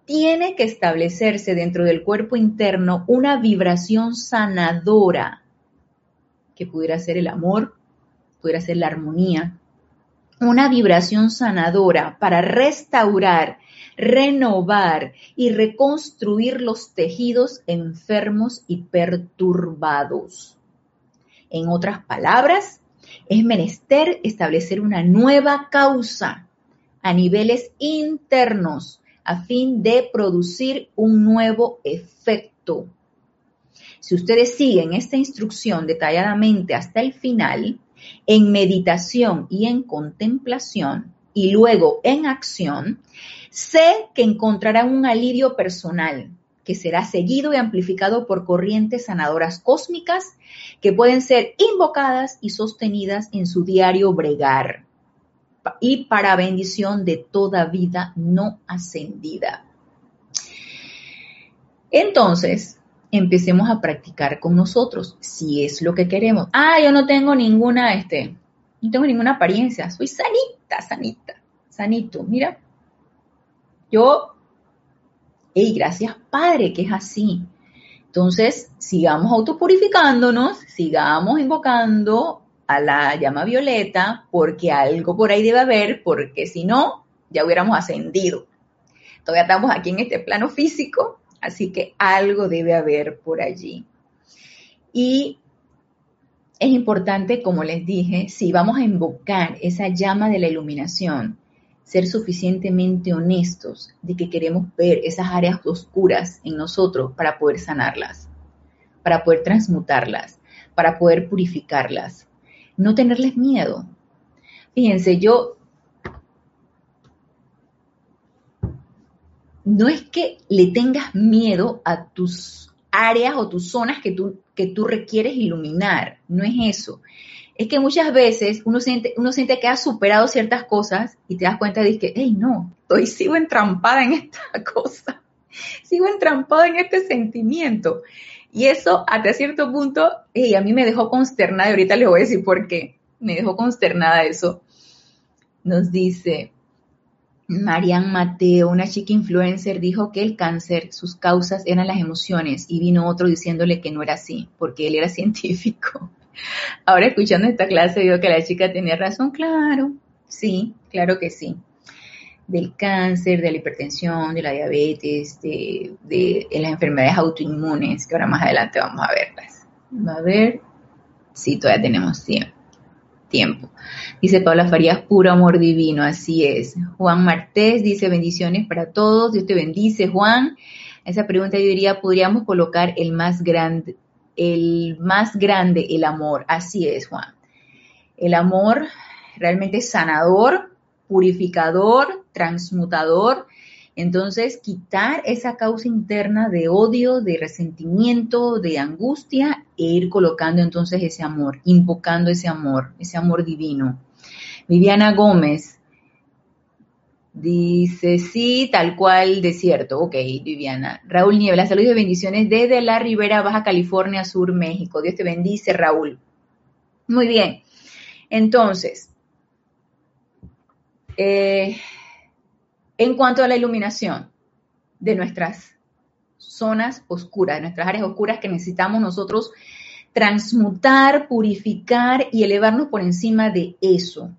Speaker 1: tiene que establecerse dentro del cuerpo interno una vibración sanadora, que pudiera ser el amor, pudiera ser la armonía, una vibración sanadora para restaurar, renovar y reconstruir los tejidos enfermos y perturbados. En otras palabras, es menester establecer una nueva causa a niveles internos a fin de producir un nuevo efecto. Si ustedes siguen esta instrucción detalladamente hasta el final, en meditación y en contemplación, y luego en acción, sé que encontrarán un alivio personal que será seguido y amplificado por corrientes sanadoras cósmicas que pueden ser invocadas y sostenidas en su diario bregar y para bendición de toda vida no ascendida. Entonces, empecemos a practicar con nosotros, si es lo que queremos. Ah, yo no tengo ninguna, este, no tengo ninguna apariencia, soy sanita, sanita, sanito. Mira, yo, hey, gracias Padre, que es así. Entonces, sigamos autopurificándonos, sigamos invocando a la llama violeta, porque algo por ahí debe haber, porque si no, ya hubiéramos ascendido. Todavía estamos aquí en este plano físico, así que algo debe haber por allí. Y es importante, como les dije, si vamos a invocar esa llama de la iluminación, ser suficientemente honestos de que queremos ver esas áreas oscuras en nosotros para poder sanarlas, para poder transmutarlas, para poder purificarlas. No tenerles miedo. Fíjense, yo no es que le tengas miedo a tus áreas o tus zonas que tú, que tú requieres iluminar, no es eso es que muchas veces uno siente, uno siente que ha superado ciertas cosas y te das cuenta de que, hey, no, estoy, sigo entrampada en esta cosa, sigo entrampada en este sentimiento. Y eso hasta cierto punto, hey, a mí me dejó consternada, y ahorita les voy a decir por qué, me dejó consternada eso. Nos dice, Marian Mateo, una chica influencer, dijo que el cáncer, sus causas eran las emociones y vino otro diciéndole que no era así, porque él era científico. Ahora escuchando esta clase veo que la chica tenía razón, claro, sí, claro que sí. Del cáncer, de la hipertensión, de la diabetes, de, las enfermedades autoinmunes, que ahora más adelante vamos a verlas. A ver, sí, todavía tenemos tiempo. Dice Paula Farías, puro amor divino, así es. Juan Martés dice, bendiciones para todos, Dios te bendice, Juan. esa pregunta yo diría, podríamos colocar el más grande, el más grande, el amor. Así es, Juan. El amor realmente sanador, purificador, transmutador. Entonces, quitar esa causa interna de odio, de resentimiento, de angustia e ir colocando entonces ese amor, invocando ese amor, ese amor divino. Viviana Gómez, Dice, sí, tal cual, desierto. Ok, Viviana. Raúl Niebla, saludos y bendiciones desde la Ribera Baja California Sur, México. Dios te bendice, Raúl. Muy bien. Entonces, eh, en cuanto a la iluminación de nuestras zonas oscuras, de nuestras áreas oscuras que necesitamos nosotros transmutar, purificar y elevarnos por encima de eso.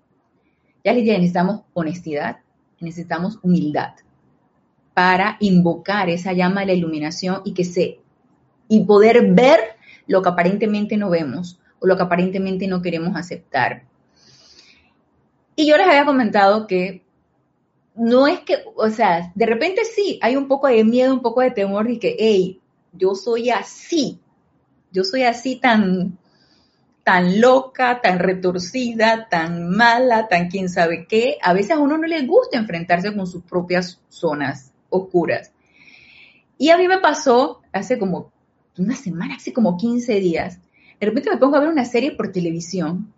Speaker 1: Ya les dije, necesitamos honestidad, necesitamos humildad para invocar esa llama de la iluminación y que se y poder ver lo que aparentemente no vemos o lo que aparentemente no queremos aceptar. Y yo les había comentado que no es que, o sea, de repente sí, hay un poco de miedo, un poco de temor de que, hey, yo soy así, yo soy así tan, tan loca, tan retorcida, tan mala, tan quién sabe qué. A veces a uno no le gusta enfrentarse con sus propias zonas oscuras. Y a mí me pasó hace como una semana, hace como 15 días. De repente me pongo a ver una serie por televisión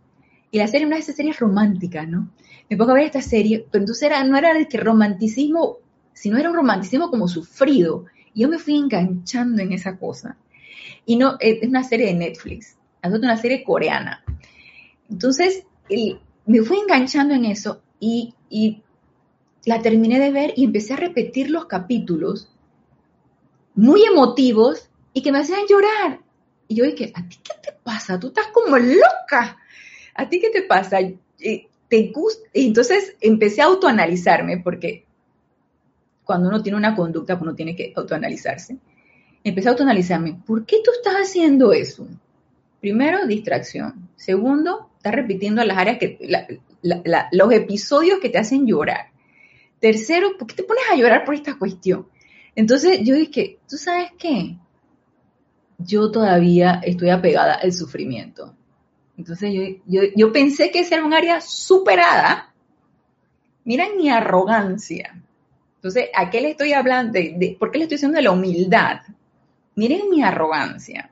Speaker 1: Y la serie, una de esas series románticas, ¿no? Me pongo a ver esta serie, pero entonces era, no era de que romanticismo, sino era un romanticismo como sufrido. Y yo me fui enganchando en esa cosa. Y no, es una serie de Netflix, es una serie coreana. Entonces, me fui enganchando en eso y, y la terminé de ver y empecé a repetir los capítulos muy emotivos y que me hacían llorar. Y yo dije, ¿a ti qué te pasa? Tú estás como loca. ¿A ti qué te pasa? ¿Te gusta? Y entonces empecé a autoanalizarme porque cuando uno tiene una conducta, pues uno tiene que autoanalizarse. Empecé a autoanalizarme. ¿Por qué tú estás haciendo eso? Primero, distracción. Segundo, estás repitiendo las áreas que, los episodios que te hacen llorar. Tercero, ¿por qué te pones a llorar por esta cuestión? Entonces yo dije, ¿tú sabes qué? Yo todavía estoy apegada al sufrimiento. Entonces yo, pensé que ese era un área superada. Miren mi arrogancia. Entonces, ¿a qué le estoy hablando? ¿Por qué le estoy diciendo de la humildad? Miren mi arrogancia.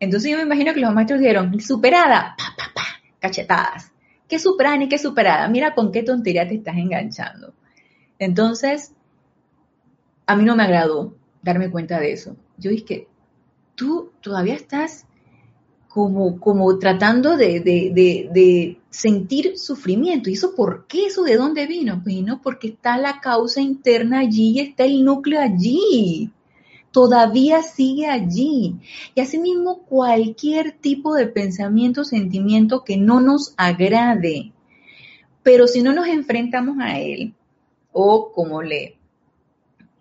Speaker 1: Entonces yo me imagino que los maestros dijeron, superada, pa, pa, pa, cachetadas. ¿Qué superada ni qué superada? Mira con qué tontería te estás enganchando. Entonces, a mí no me agradó darme cuenta de eso. Yo dije, tú todavía estás como, como tratando de, de, sentir sufrimiento. ¿Y eso por qué? ¿Eso de dónde vino? Vino porque está la causa interna allí, está el núcleo allí. Todavía sigue allí. Y asimismo cualquier tipo de pensamiento, sentimiento que no nos agrade. Pero si no nos enfrentamos a él, o como le,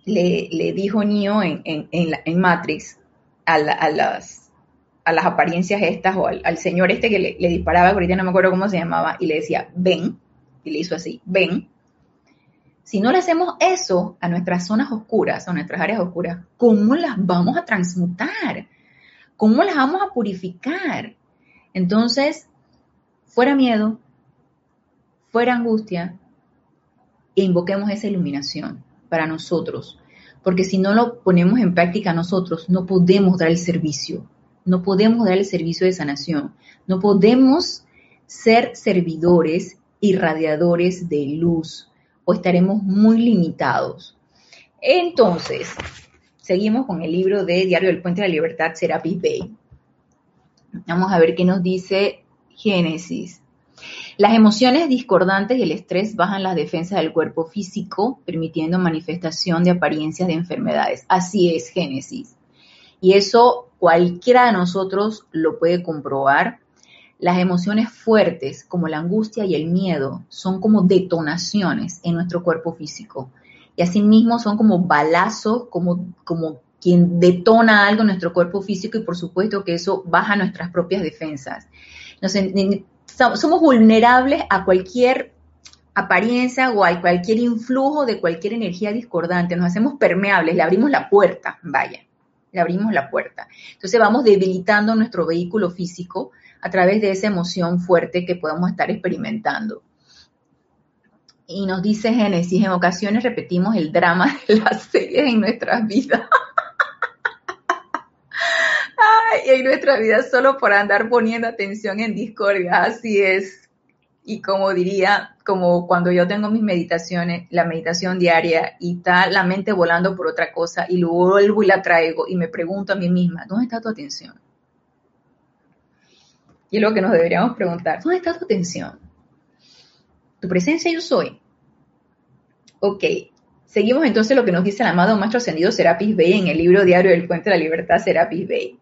Speaker 1: le, dijo Neo en, en, Matrix a, las, a las apariencias estas, o al, señor este que le, disparaba, ahorita no me acuerdo cómo se llamaba, y le decía, ven, y le hizo así, ven. Si no le hacemos eso a nuestras zonas oscuras, a nuestras áreas oscuras, ¿cómo las vamos a transmutar? ¿Cómo las vamos a purificar? Entonces, fuera miedo, fuera angustia, invoquemos esa iluminación para nosotros. Porque si no lo ponemos en práctica nosotros, no podemos dar el servicio. No podemos dar el servicio de sanación. No podemos ser servidores y radiadores de luz o estaremos muy limitados. Entonces, seguimos con el libro de Diario del Puente de la Libertad, Serapis Bay. Vamos a ver qué nos dice Génesis. Las emociones discordantes y el estrés bajan las defensas del cuerpo físico, permitiendo manifestación de apariencias de enfermedades. Así es, Génesis. Y eso cualquiera de nosotros lo puede comprobar. Las emociones fuertes, como la angustia y el miedo, son como detonaciones en nuestro cuerpo físico. Y asimismo son como balazos, como, como quien detona algo en nuestro cuerpo físico y por supuesto que eso baja nuestras propias defensas. Nos, somos vulnerables a cualquier apariencia o a cualquier influjo de cualquier energía discordante, nos hacemos permeables, le abrimos la puerta, vaya, le abrimos la puerta. Entonces vamos debilitando nuestro vehículo físico a través de esa emoción fuerte que podemos estar experimentando. Y nos dice Génesis, en ocasiones repetimos el drama de las series en nuestras vidas. y en nuestra vida solo por andar poniendo atención en discordia, así es. Y como diría, como cuando yo tengo mis meditaciones, la meditación diaria y está la mente volando por otra cosa y luego vuelvo y la traigo y me pregunto a mí misma, ¿dónde está tu atención? Y es lo que nos deberíamos preguntar, ¿dónde está tu atención? ¿Tu presencia yo soy? Ok, seguimos entonces lo que nos dice el amado Maestro Ascendido Serapis Bey en el libro diario del Puente de la Libertad Serapis Bey.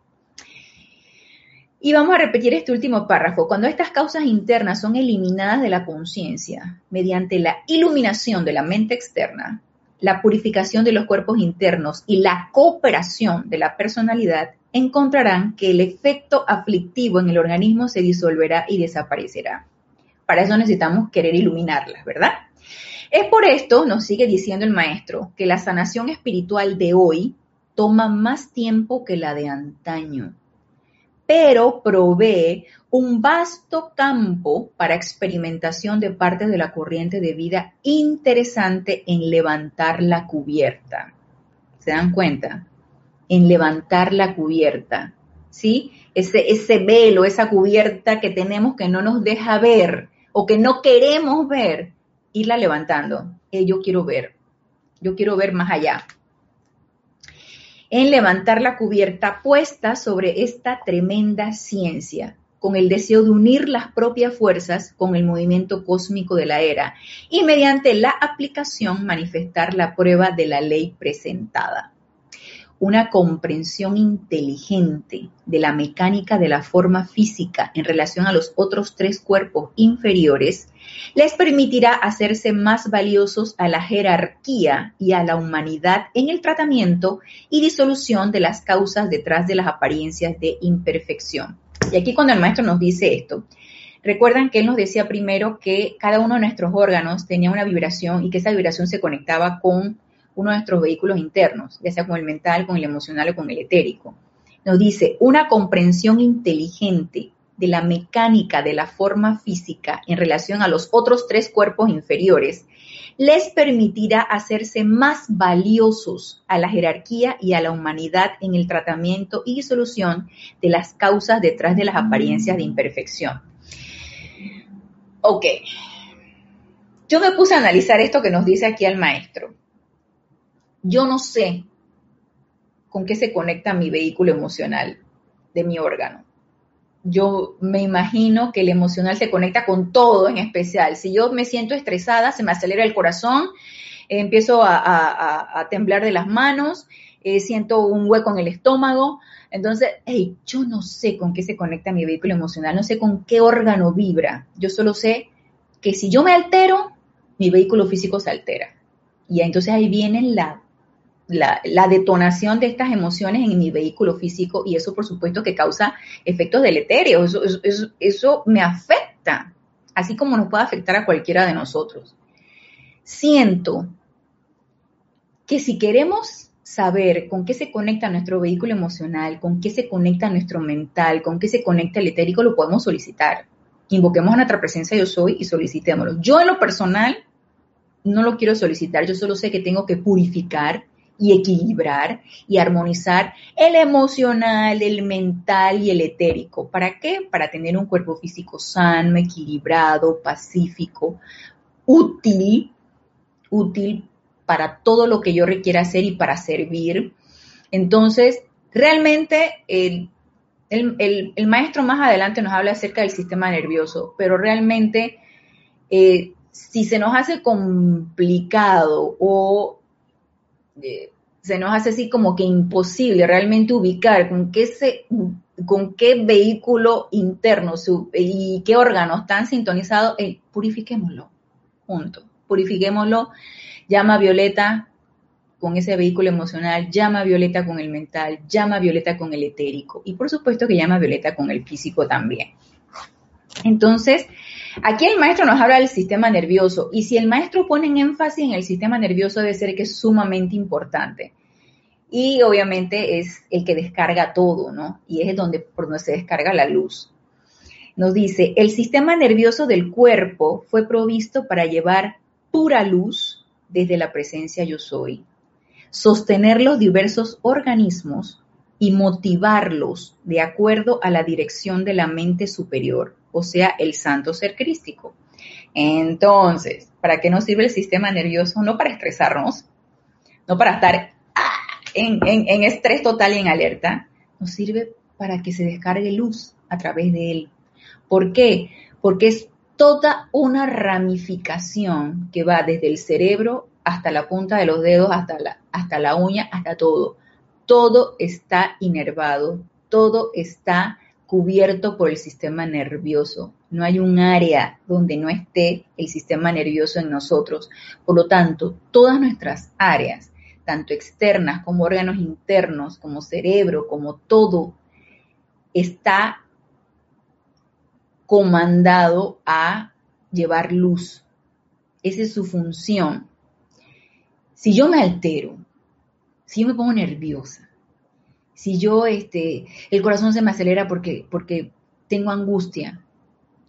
Speaker 1: Y vamos a repetir este último párrafo. Cuando estas causas internas son eliminadas de la conciencia mediante la iluminación de la mente externa, la purificación de los cuerpos internos y la cooperación de la personalidad, encontrarán que el efecto aflictivo en el organismo se disolverá y desaparecerá. Para eso necesitamos querer iluminarlas, ¿verdad? Es por esto, nos sigue diciendo el maestro, que la sanación espiritual de hoy toma más tiempo que la de antaño pero provee un vasto campo para experimentación de parte de la corriente de vida interesante en levantar la cubierta. ¿Se dan cuenta? En levantar la cubierta. ¿sí? Ese, velo, esa cubierta que tenemos que no nos deja ver o que no queremos ver, irla levantando. Eh, yo quiero ver, yo quiero ver más allá. En levantar la cubierta puesta sobre esta tremenda ciencia, con el deseo de unir las propias fuerzas con el movimiento cósmico de la era y mediante la aplicación manifestar la prueba de la ley presentada una comprensión inteligente de la mecánica de la forma física en relación a los otros tres cuerpos inferiores, les permitirá hacerse más valiosos a la jerarquía y a la humanidad en el tratamiento y disolución de las causas detrás de las apariencias de imperfección. Y aquí cuando el maestro nos dice esto, recuerdan que él nos decía primero que cada uno de nuestros órganos tenía una vibración y que esa vibración se conectaba con uno de nuestros vehículos internos, ya sea con el mental, con el emocional o con el etérico. Nos dice, una comprensión inteligente de la mecánica de la forma física en relación a los otros tres cuerpos inferiores les permitirá hacerse más valiosos a la jerarquía y a la humanidad en el tratamiento y solución de las causas detrás de las apariencias de imperfección. Ok, yo me puse a analizar esto que nos dice aquí el maestro yo no sé con qué se conecta mi vehículo emocional de mi órgano. Yo me imagino que el emocional se conecta con todo en especial. Si yo me siento estresada, se me acelera el corazón, empiezo a, temblar de las manos, eh, siento un hueco en el estómago. Entonces, hey, yo no sé con qué se conecta mi vehículo emocional, no sé con qué órgano vibra. Yo solo sé que si yo me altero, mi vehículo físico se altera. Y entonces ahí viene la la, detonación de estas emociones en mi vehículo físico y eso por supuesto que causa efectos deleterios, eso, eso, me afecta, así como nos puede afectar a cualquiera de nosotros. Siento que si queremos saber con qué se conecta nuestro vehículo emocional, con qué se conecta nuestro mental, con qué se conecta el etérico, lo podemos solicitar. Invoquemos a nuestra presencia yo soy y solicitémoslo. Yo en lo personal no lo quiero solicitar, yo solo sé que tengo que purificar y equilibrar y armonizar el emocional, el mental y el etérico. ¿Para qué? Para tener un cuerpo físico sano, equilibrado, pacífico, útil, útil para todo lo que yo requiera hacer y para servir. Entonces, realmente el, maestro más adelante nos habla acerca del sistema nervioso, pero realmente eh, si se nos hace complicado o eh, se nos hace así como que imposible realmente ubicar con qué, se, con qué vehículo interno y qué órganos están sintonizados, eh, purifiquémoslo, junto, purifiquémoslo, llama Violeta con ese vehículo emocional, llama Violeta con el mental, llama Violeta con el etérico y por supuesto que llama Violeta con el físico también. Entonces, Aquí el maestro nos habla del sistema nervioso y si el maestro pone en énfasis en el sistema nervioso debe ser que es sumamente importante. Y obviamente es el que descarga todo, ¿no? Y es donde, por donde se descarga la luz. Nos dice, el sistema nervioso del cuerpo fue provisto para llevar pura luz desde la presencia yo soy, sostener los diversos organismos y motivarlos de acuerdo a la dirección de la mente superior o sea, el santo ser crístico. Entonces, ¿para qué nos sirve el sistema nervioso? No para estresarnos, no para estar ah, en, estrés total y en alerta, nos sirve para que se descargue luz a través de él. ¿Por qué? Porque es toda una ramificación que va desde el cerebro hasta la punta de los dedos, hasta la, hasta la uña, hasta todo. Todo está inervado, todo está cubierto por el sistema nervioso. No hay un área donde no esté el sistema nervioso en nosotros. Por lo tanto, todas nuestras áreas, tanto externas como órganos internos, como cerebro, como todo, está comandado a llevar luz. Esa es su función. Si yo me altero, si yo me pongo nerviosa, si yo, este, el corazón se me acelera porque, porque tengo angustia,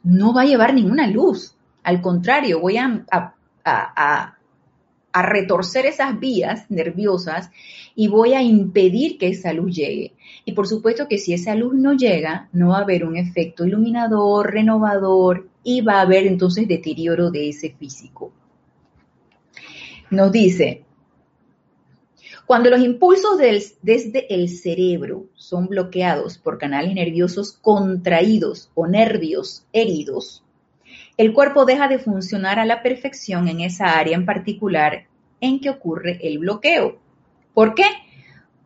Speaker 1: no va a llevar ninguna luz. Al contrario, voy a, a retorcer esas vías nerviosas y voy a impedir que esa luz llegue. Y por supuesto que si esa luz no llega, no va a haber un efecto iluminador, renovador y va a haber entonces deterioro de ese físico. Nos dice, cuando los impulsos desde el cerebro son bloqueados por canales nerviosos contraídos o nervios heridos, el cuerpo deja de funcionar a la perfección en esa área en particular en que ocurre el bloqueo. ¿Por qué?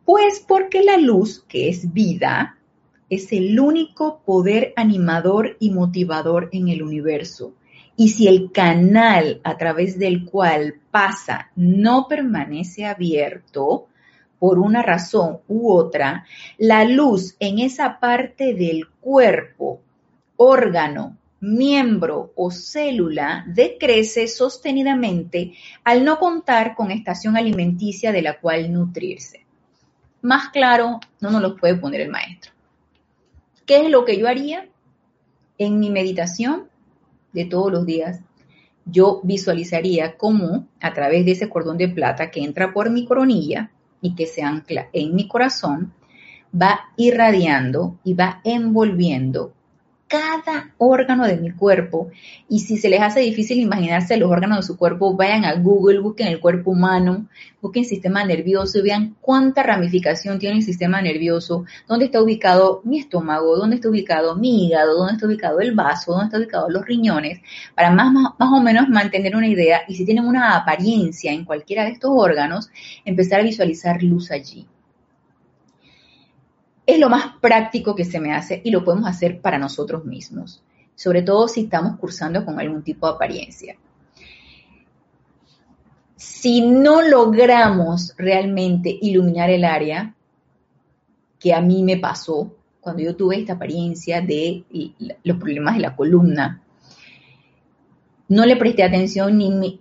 Speaker 1: Pues porque la luz, que es vida, es el único poder animador y motivador en el universo. Y si el canal a través del cual pasa no permanece abierto, por una razón u otra, la luz en esa parte del cuerpo, órgano, miembro o célula decrece sostenidamente al no contar con estación alimenticia de la cual nutrirse. Más claro, no nos lo puede poner el maestro. ¿Qué es lo que yo haría en mi meditación de todos los días? Yo visualizaría cómo a través de ese cordón de plata que entra por mi coronilla y que se ancla en mi corazón, va irradiando y va envolviendo cada órgano de mi cuerpo. Y si se les hace difícil imaginarse los órganos de su cuerpo, vayan a Google, busquen el cuerpo humano, busquen sistema nervioso y vean cuánta ramificación tiene el sistema nervioso, dónde está ubicado mi estómago, dónde está ubicado mi hígado, dónde está ubicado el vaso, dónde está ubicado los riñones, para más, más, más o menos mantener una idea y si tienen una apariencia en cualquiera de estos órganos, empezar a visualizar luz allí es lo más práctico que se me hace y lo podemos hacer para nosotros mismos, sobre todo si estamos cursando con algún tipo de apariencia. Si no logramos realmente iluminar el área, que a mí me pasó cuando yo tuve esta apariencia de los problemas de la columna, no le presté atención ni...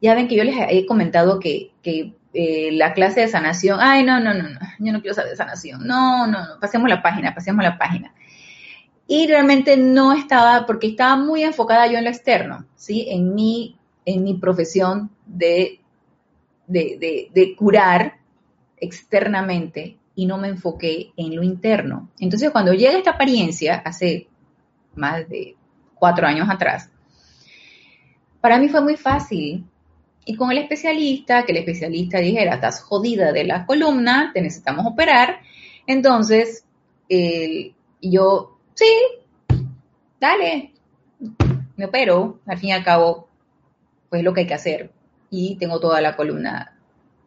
Speaker 1: ya, ven que yo les he comentado que, que eh, la clase de sanación, ay, no, no, no, no, yo no quiero saber de sanación, no, no, no, pasemos la página, pasemos la página. Y realmente no estaba, porque estaba muy enfocada yo en lo externo, ¿sí? En mi, en mi profesión de, de, de curar externamente y no me enfoqué en lo interno. Entonces, cuando llega esta apariencia, hace más de cuatro años atrás, para mí fue muy fácil y con el especialista, que el especialista dijera, estás jodida de la columna, te necesitamos operar. Entonces, yo, sí, dale, me opero. Al fin y al cabo, pues lo que hay que hacer. Y tengo toda la columna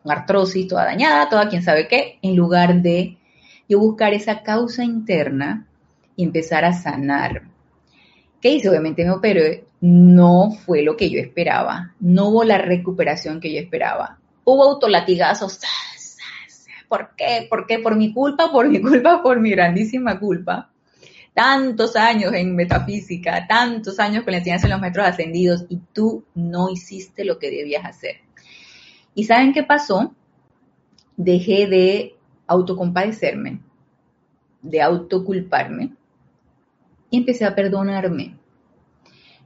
Speaker 1: con artrosis, toda dañada, toda quien sabe qué, en lugar de yo buscar esa causa interna y empezar a sanar. ¿Qué hice? Obviamente me operé, no fue lo que yo esperaba, no hubo la recuperación que yo esperaba. Hubo autolatigazos. ¿Por qué? ¿Por qué? Por mi culpa, por mi culpa, por mi grandísima culpa. Tantos años en metafísica, tantos años con la enseñanza de los metros ascendidos y tú no hiciste lo que debías hacer. ¿Y saben qué pasó? Dejé de autocompadecerme, de autoculparme y empecé a perdonarme.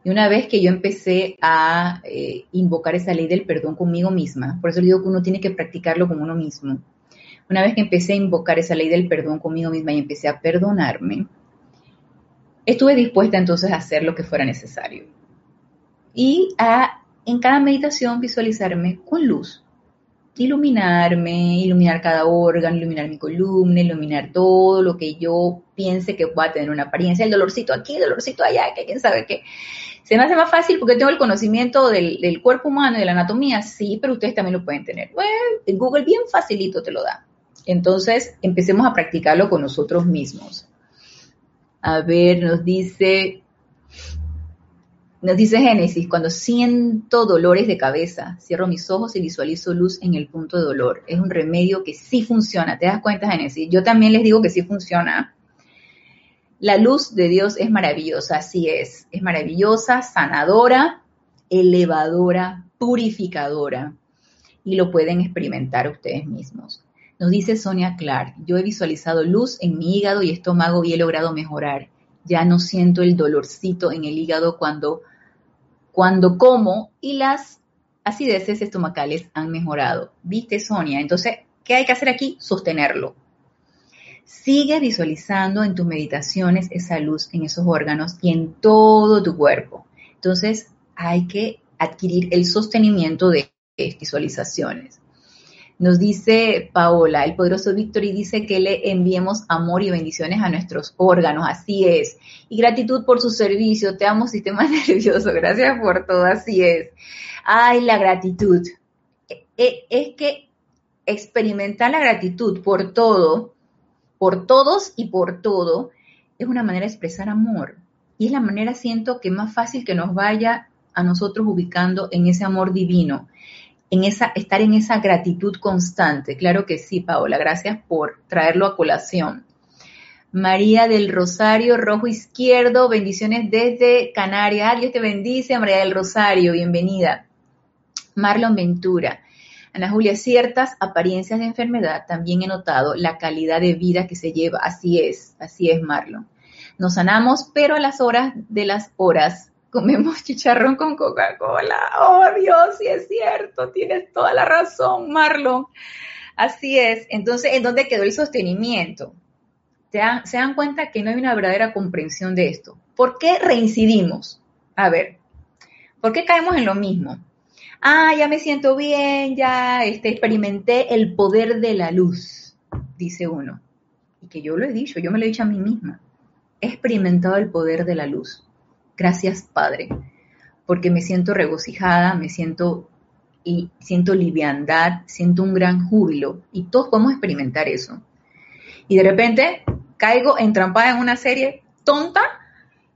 Speaker 1: Y una vez que yo empecé a eh, invocar esa ley del perdón conmigo misma, por eso digo que uno tiene que practicarlo con uno mismo. Una vez que empecé a invocar esa ley del perdón conmigo misma y empecé a perdonarme, estuve dispuesta entonces a hacer lo que fuera necesario. Y a en cada meditación visualizarme con luz, iluminarme, iluminar cada órgano, iluminar mi columna, iluminar todo lo que yo piense que pueda tener una apariencia, el dolorcito aquí, el dolorcito allá, que quién sabe qué. Se me hace más fácil porque tengo el conocimiento del, cuerpo humano y de la anatomía, sí, pero ustedes también lo pueden tener. Bueno, en Google bien facilito te lo da. Entonces, empecemos a practicarlo con nosotros mismos. A ver, nos dice nos dice Génesis, cuando siento dolores de cabeza, cierro mis ojos y visualizo luz en el punto de dolor. Es un remedio que sí funciona. ¿Te das cuenta, Génesis? Yo también les digo que sí funciona. La luz de Dios es maravillosa, así es. Es maravillosa, sanadora, elevadora, purificadora. Y lo pueden experimentar ustedes mismos. Nos dice Sonia Clark, yo he visualizado luz en mi hígado y estómago y he logrado mejorar. Ya no siento el dolorcito en el hígado cuando cuando como y las acideces estomacales han mejorado. ¿Viste, Sonia? Entonces, ¿qué hay que hacer aquí? Sostenerlo. Sigue visualizando en tus meditaciones esa luz en esos órganos y en todo tu cuerpo. Entonces, hay que adquirir el sostenimiento de visualizaciones. Nos dice Paola, el poderoso Víctor, y dice que le enviemos amor y bendiciones a nuestros órganos, así es. Y gratitud por su servicio, te amo sistema nervioso, gracias por todo, así es. Ay, la gratitud. E, e, es que experimentar la gratitud por todo, por todos y por todo, es una manera de expresar amor. Y es la manera, siento, que más fácil que nos vaya a nosotros ubicando en ese amor divino en esa, estar en esa gratitud constante. Claro que sí, Paola, gracias por traerlo a colación. María del Rosario, Rojo Izquierdo, bendiciones desde Canarias. Dios te bendice, María del Rosario, bienvenida. Marlon Ventura. Ana Julia, ciertas apariencias de enfermedad, también he notado la calidad de vida que se lleva. Así es, así es, Marlon. Nos sanamos, pero a las horas de las horas comemos chicharrón con Coca-Cola. Oh Dios, sí es cierto, tienes toda la razón, Marlon. Así es. Entonces, ¿en dónde quedó el sostenimiento? ¿Se dan, cuenta que no hay una verdadera comprensión de esto? ¿Por qué reincidimos? A ver, ¿por qué caemos en lo mismo? Ah, ya me siento bien, ya este, experimenté el poder de la luz, dice uno. Y que yo lo he dicho, yo me lo he dicho a mí misma. He experimentado el poder de la luz. Gracias, Padre, porque me siento regocijada, me siento y siento liviandad, siento un gran júbilo y todos podemos experimentar eso. Y de repente caigo entrampada en una serie tonta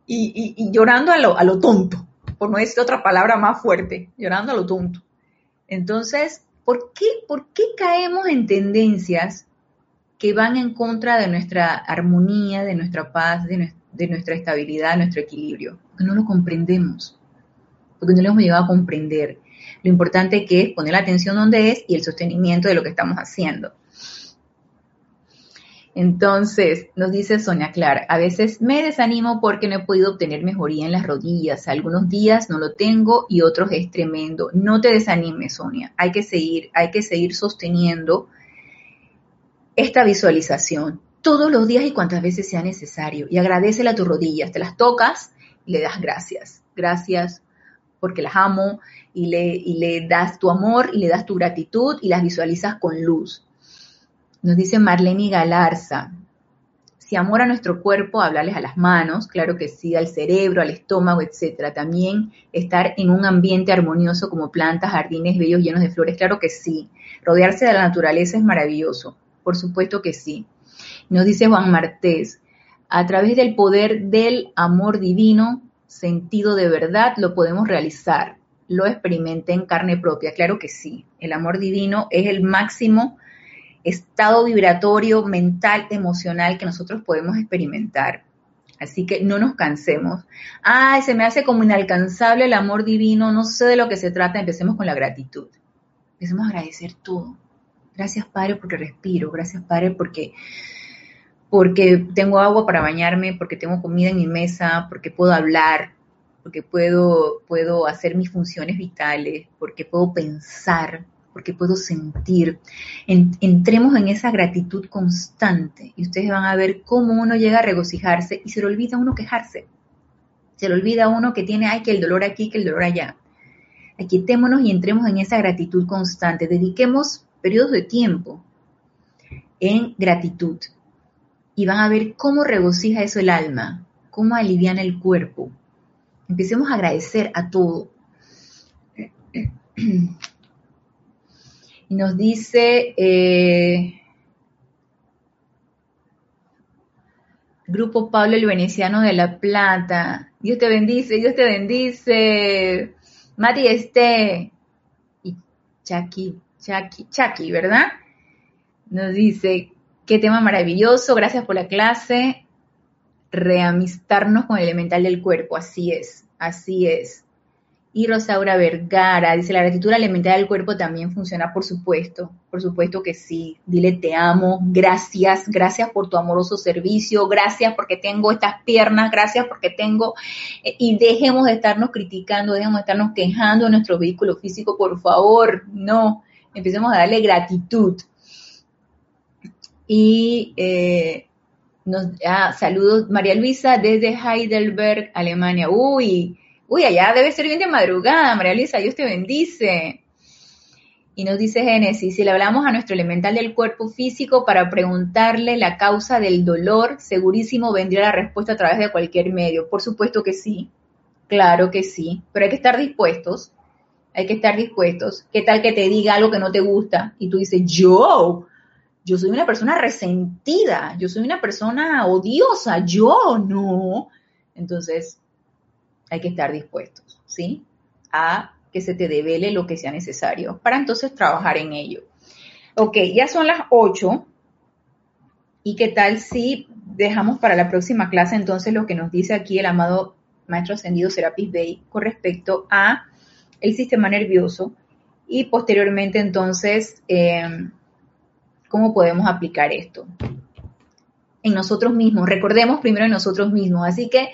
Speaker 1: y, llorando a lo, a lo tonto, por no decir otra palabra más fuerte, llorando a lo tonto. Entonces, ¿por qué, ¿por qué caemos en tendencias que van en contra de nuestra armonía, de nuestra paz, de, nuestra de estabilidad, nuestro equilibrio, porque no lo comprendemos, porque no lo hemos llegado a comprender. Lo importante que es poner la atención donde es y el sostenimiento de lo que estamos haciendo. Entonces, nos dice Sonia Clara, a veces me desanimo porque no he podido obtener mejoría en las rodillas. Algunos días no lo tengo y otros es tremendo. No te desanimes, Sonia. Hay que seguir, hay que seguir sosteniendo esta visualización todos los días y cuantas veces sea necesario. Y agradecele a tus rodillas, te las tocas y le das gracias. Gracias porque las amo y le, y le das tu amor y le das tu gratitud y las visualizas con luz. Nos dice Marlene Galarza, si amor a nuestro cuerpo, hablarles a las manos, claro que sí, al cerebro, al estómago, etcétera. También estar en un ambiente armonioso como plantas, jardines bellos llenos de flores, claro que sí. Rodearse de la naturaleza es maravilloso, por supuesto que sí. Nos dice Juan Martés, a través del poder del amor divino, sentido de verdad, lo podemos realizar. Lo experimenté en carne propia, claro que sí. El amor divino es el máximo estado vibratorio, mental, emocional que nosotros podemos experimentar. Así que no nos cansemos. Ay, se me hace como inalcanzable el amor divino, no sé de lo que se trata, empecemos con la gratitud. Empecemos a agradecer todo. Gracias, Padre, porque respiro. Gracias, Padre, porque porque tengo agua para bañarme, porque tengo comida en mi mesa, porque puedo hablar, porque puedo, puedo hacer mis funciones vitales, porque puedo pensar, porque puedo sentir. entremos en esa gratitud constante y ustedes van a ver cómo uno llega a regocijarse y se le olvida a uno quejarse. Se le olvida a uno que tiene, ay, que el dolor aquí, que el dolor allá. Aquietémonos y entremos en esa gratitud constante. Dediquemos periodos de tiempo en gratitud y van a ver cómo regocija eso el alma, cómo aliviana el cuerpo. Empecemos a agradecer a todo. Y nos dice eh, Grupo Pablo el Veneciano de La Plata. Dios te bendice, Dios te bendice. Mati Este y Chucky, Chucky, Chucky, ¿verdad? Nos dice, Qué tema maravilloso, gracias por la clase. Reamistarnos con el elemental del cuerpo, así es, así es. Y Rosaura Vergara dice, la gratitud alimentaria del cuerpo también funciona, por supuesto, por supuesto que sí. Dile, te amo, gracias, gracias por tu amoroso servicio, gracias porque tengo estas piernas, gracias porque tengo... Eh, y dejemos de estarnos criticando, dejemos de estarnos quejando de nuestro vehículo físico, por favor, no. Empecemos a darle gratitud. Y eh, nos, ah, saludos, María Luisa, desde Heidelberg, Alemania. Uy, Uy, allá debe ser bien de madrugada, María Luisa, Dios te bendice. Y nos dice Génesis, si le hablamos a nuestro elemental del cuerpo físico para preguntarle la causa del dolor, segurísimo vendría la respuesta a través de cualquier medio. Por supuesto que sí, claro que sí, pero hay que estar dispuestos, hay que estar dispuestos. ¿Qué tal que te diga algo que no te gusta? Y tú dices, yo, yo soy una persona resentida, yo soy una persona odiosa, yo no. Entonces, hay que estar dispuestos, ¿sí? A que se te devele lo que sea necesario para entonces trabajar en ello. Ok, ya son las 8. ¿Y qué tal si dejamos para la próxima clase entonces lo que nos dice aquí el amado Maestro Ascendido Serapis Bey con respecto a el sistema nervioso y posteriormente entonces em, cómo podemos aplicar esto en nosotros mismos. Recordemos primero en nosotros mismos. Así que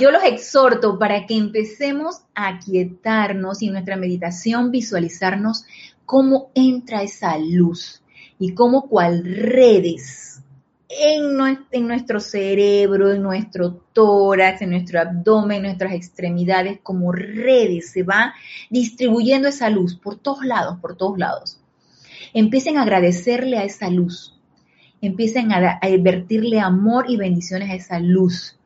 Speaker 1: yo los exhorto para que empecemos a quietarnos y en nuestra meditación visualizarnos cómo entra esa luz y cómo cual redes en, nuestro cerebro, en nuestro tórax, en nuestro abdomen, en nuestras extremidades, como redes se va distribuyendo esa luz por todos lados, por todos lados. Empiecen a agradecerle a esa luz, empiecen a, a vertirle amor y bendiciones a esa luz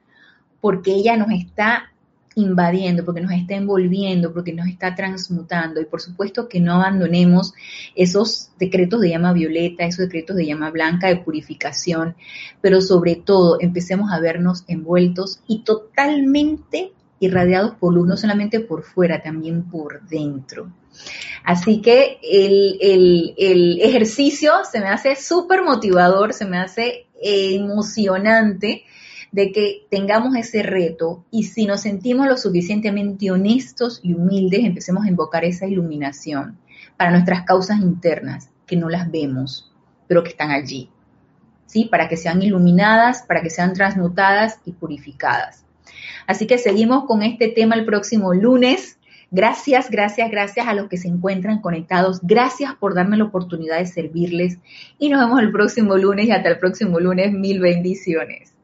Speaker 1: porque ella nos está invadiendo, porque nos está envolviendo, porque nos está transmutando. Y por supuesto que no abandonemos esos decretos de llama violeta, esos decretos de llama blanca de purificación, pero sobre todo empecemos a vernos envueltos y totalmente irradiados por luz, no solamente por fuera, también por dentro. Así que el, el ejercicio se me hace súper motivador, se me hace emocionante de que tengamos ese reto y si nos sentimos lo suficientemente honestos y humildes, empecemos a invocar esa iluminación para nuestras causas internas, que no las vemos, pero que están allí, ¿sí? Para que sean iluminadas, para que sean transmutadas y purificadas. Así que seguimos con este tema el próximo lunes. Gracias, gracias, gracias a los que se encuentran conectados. Gracias por darme la oportunidad de servirles. Y nos vemos el próximo lunes y hasta el próximo lunes. Mil bendiciones.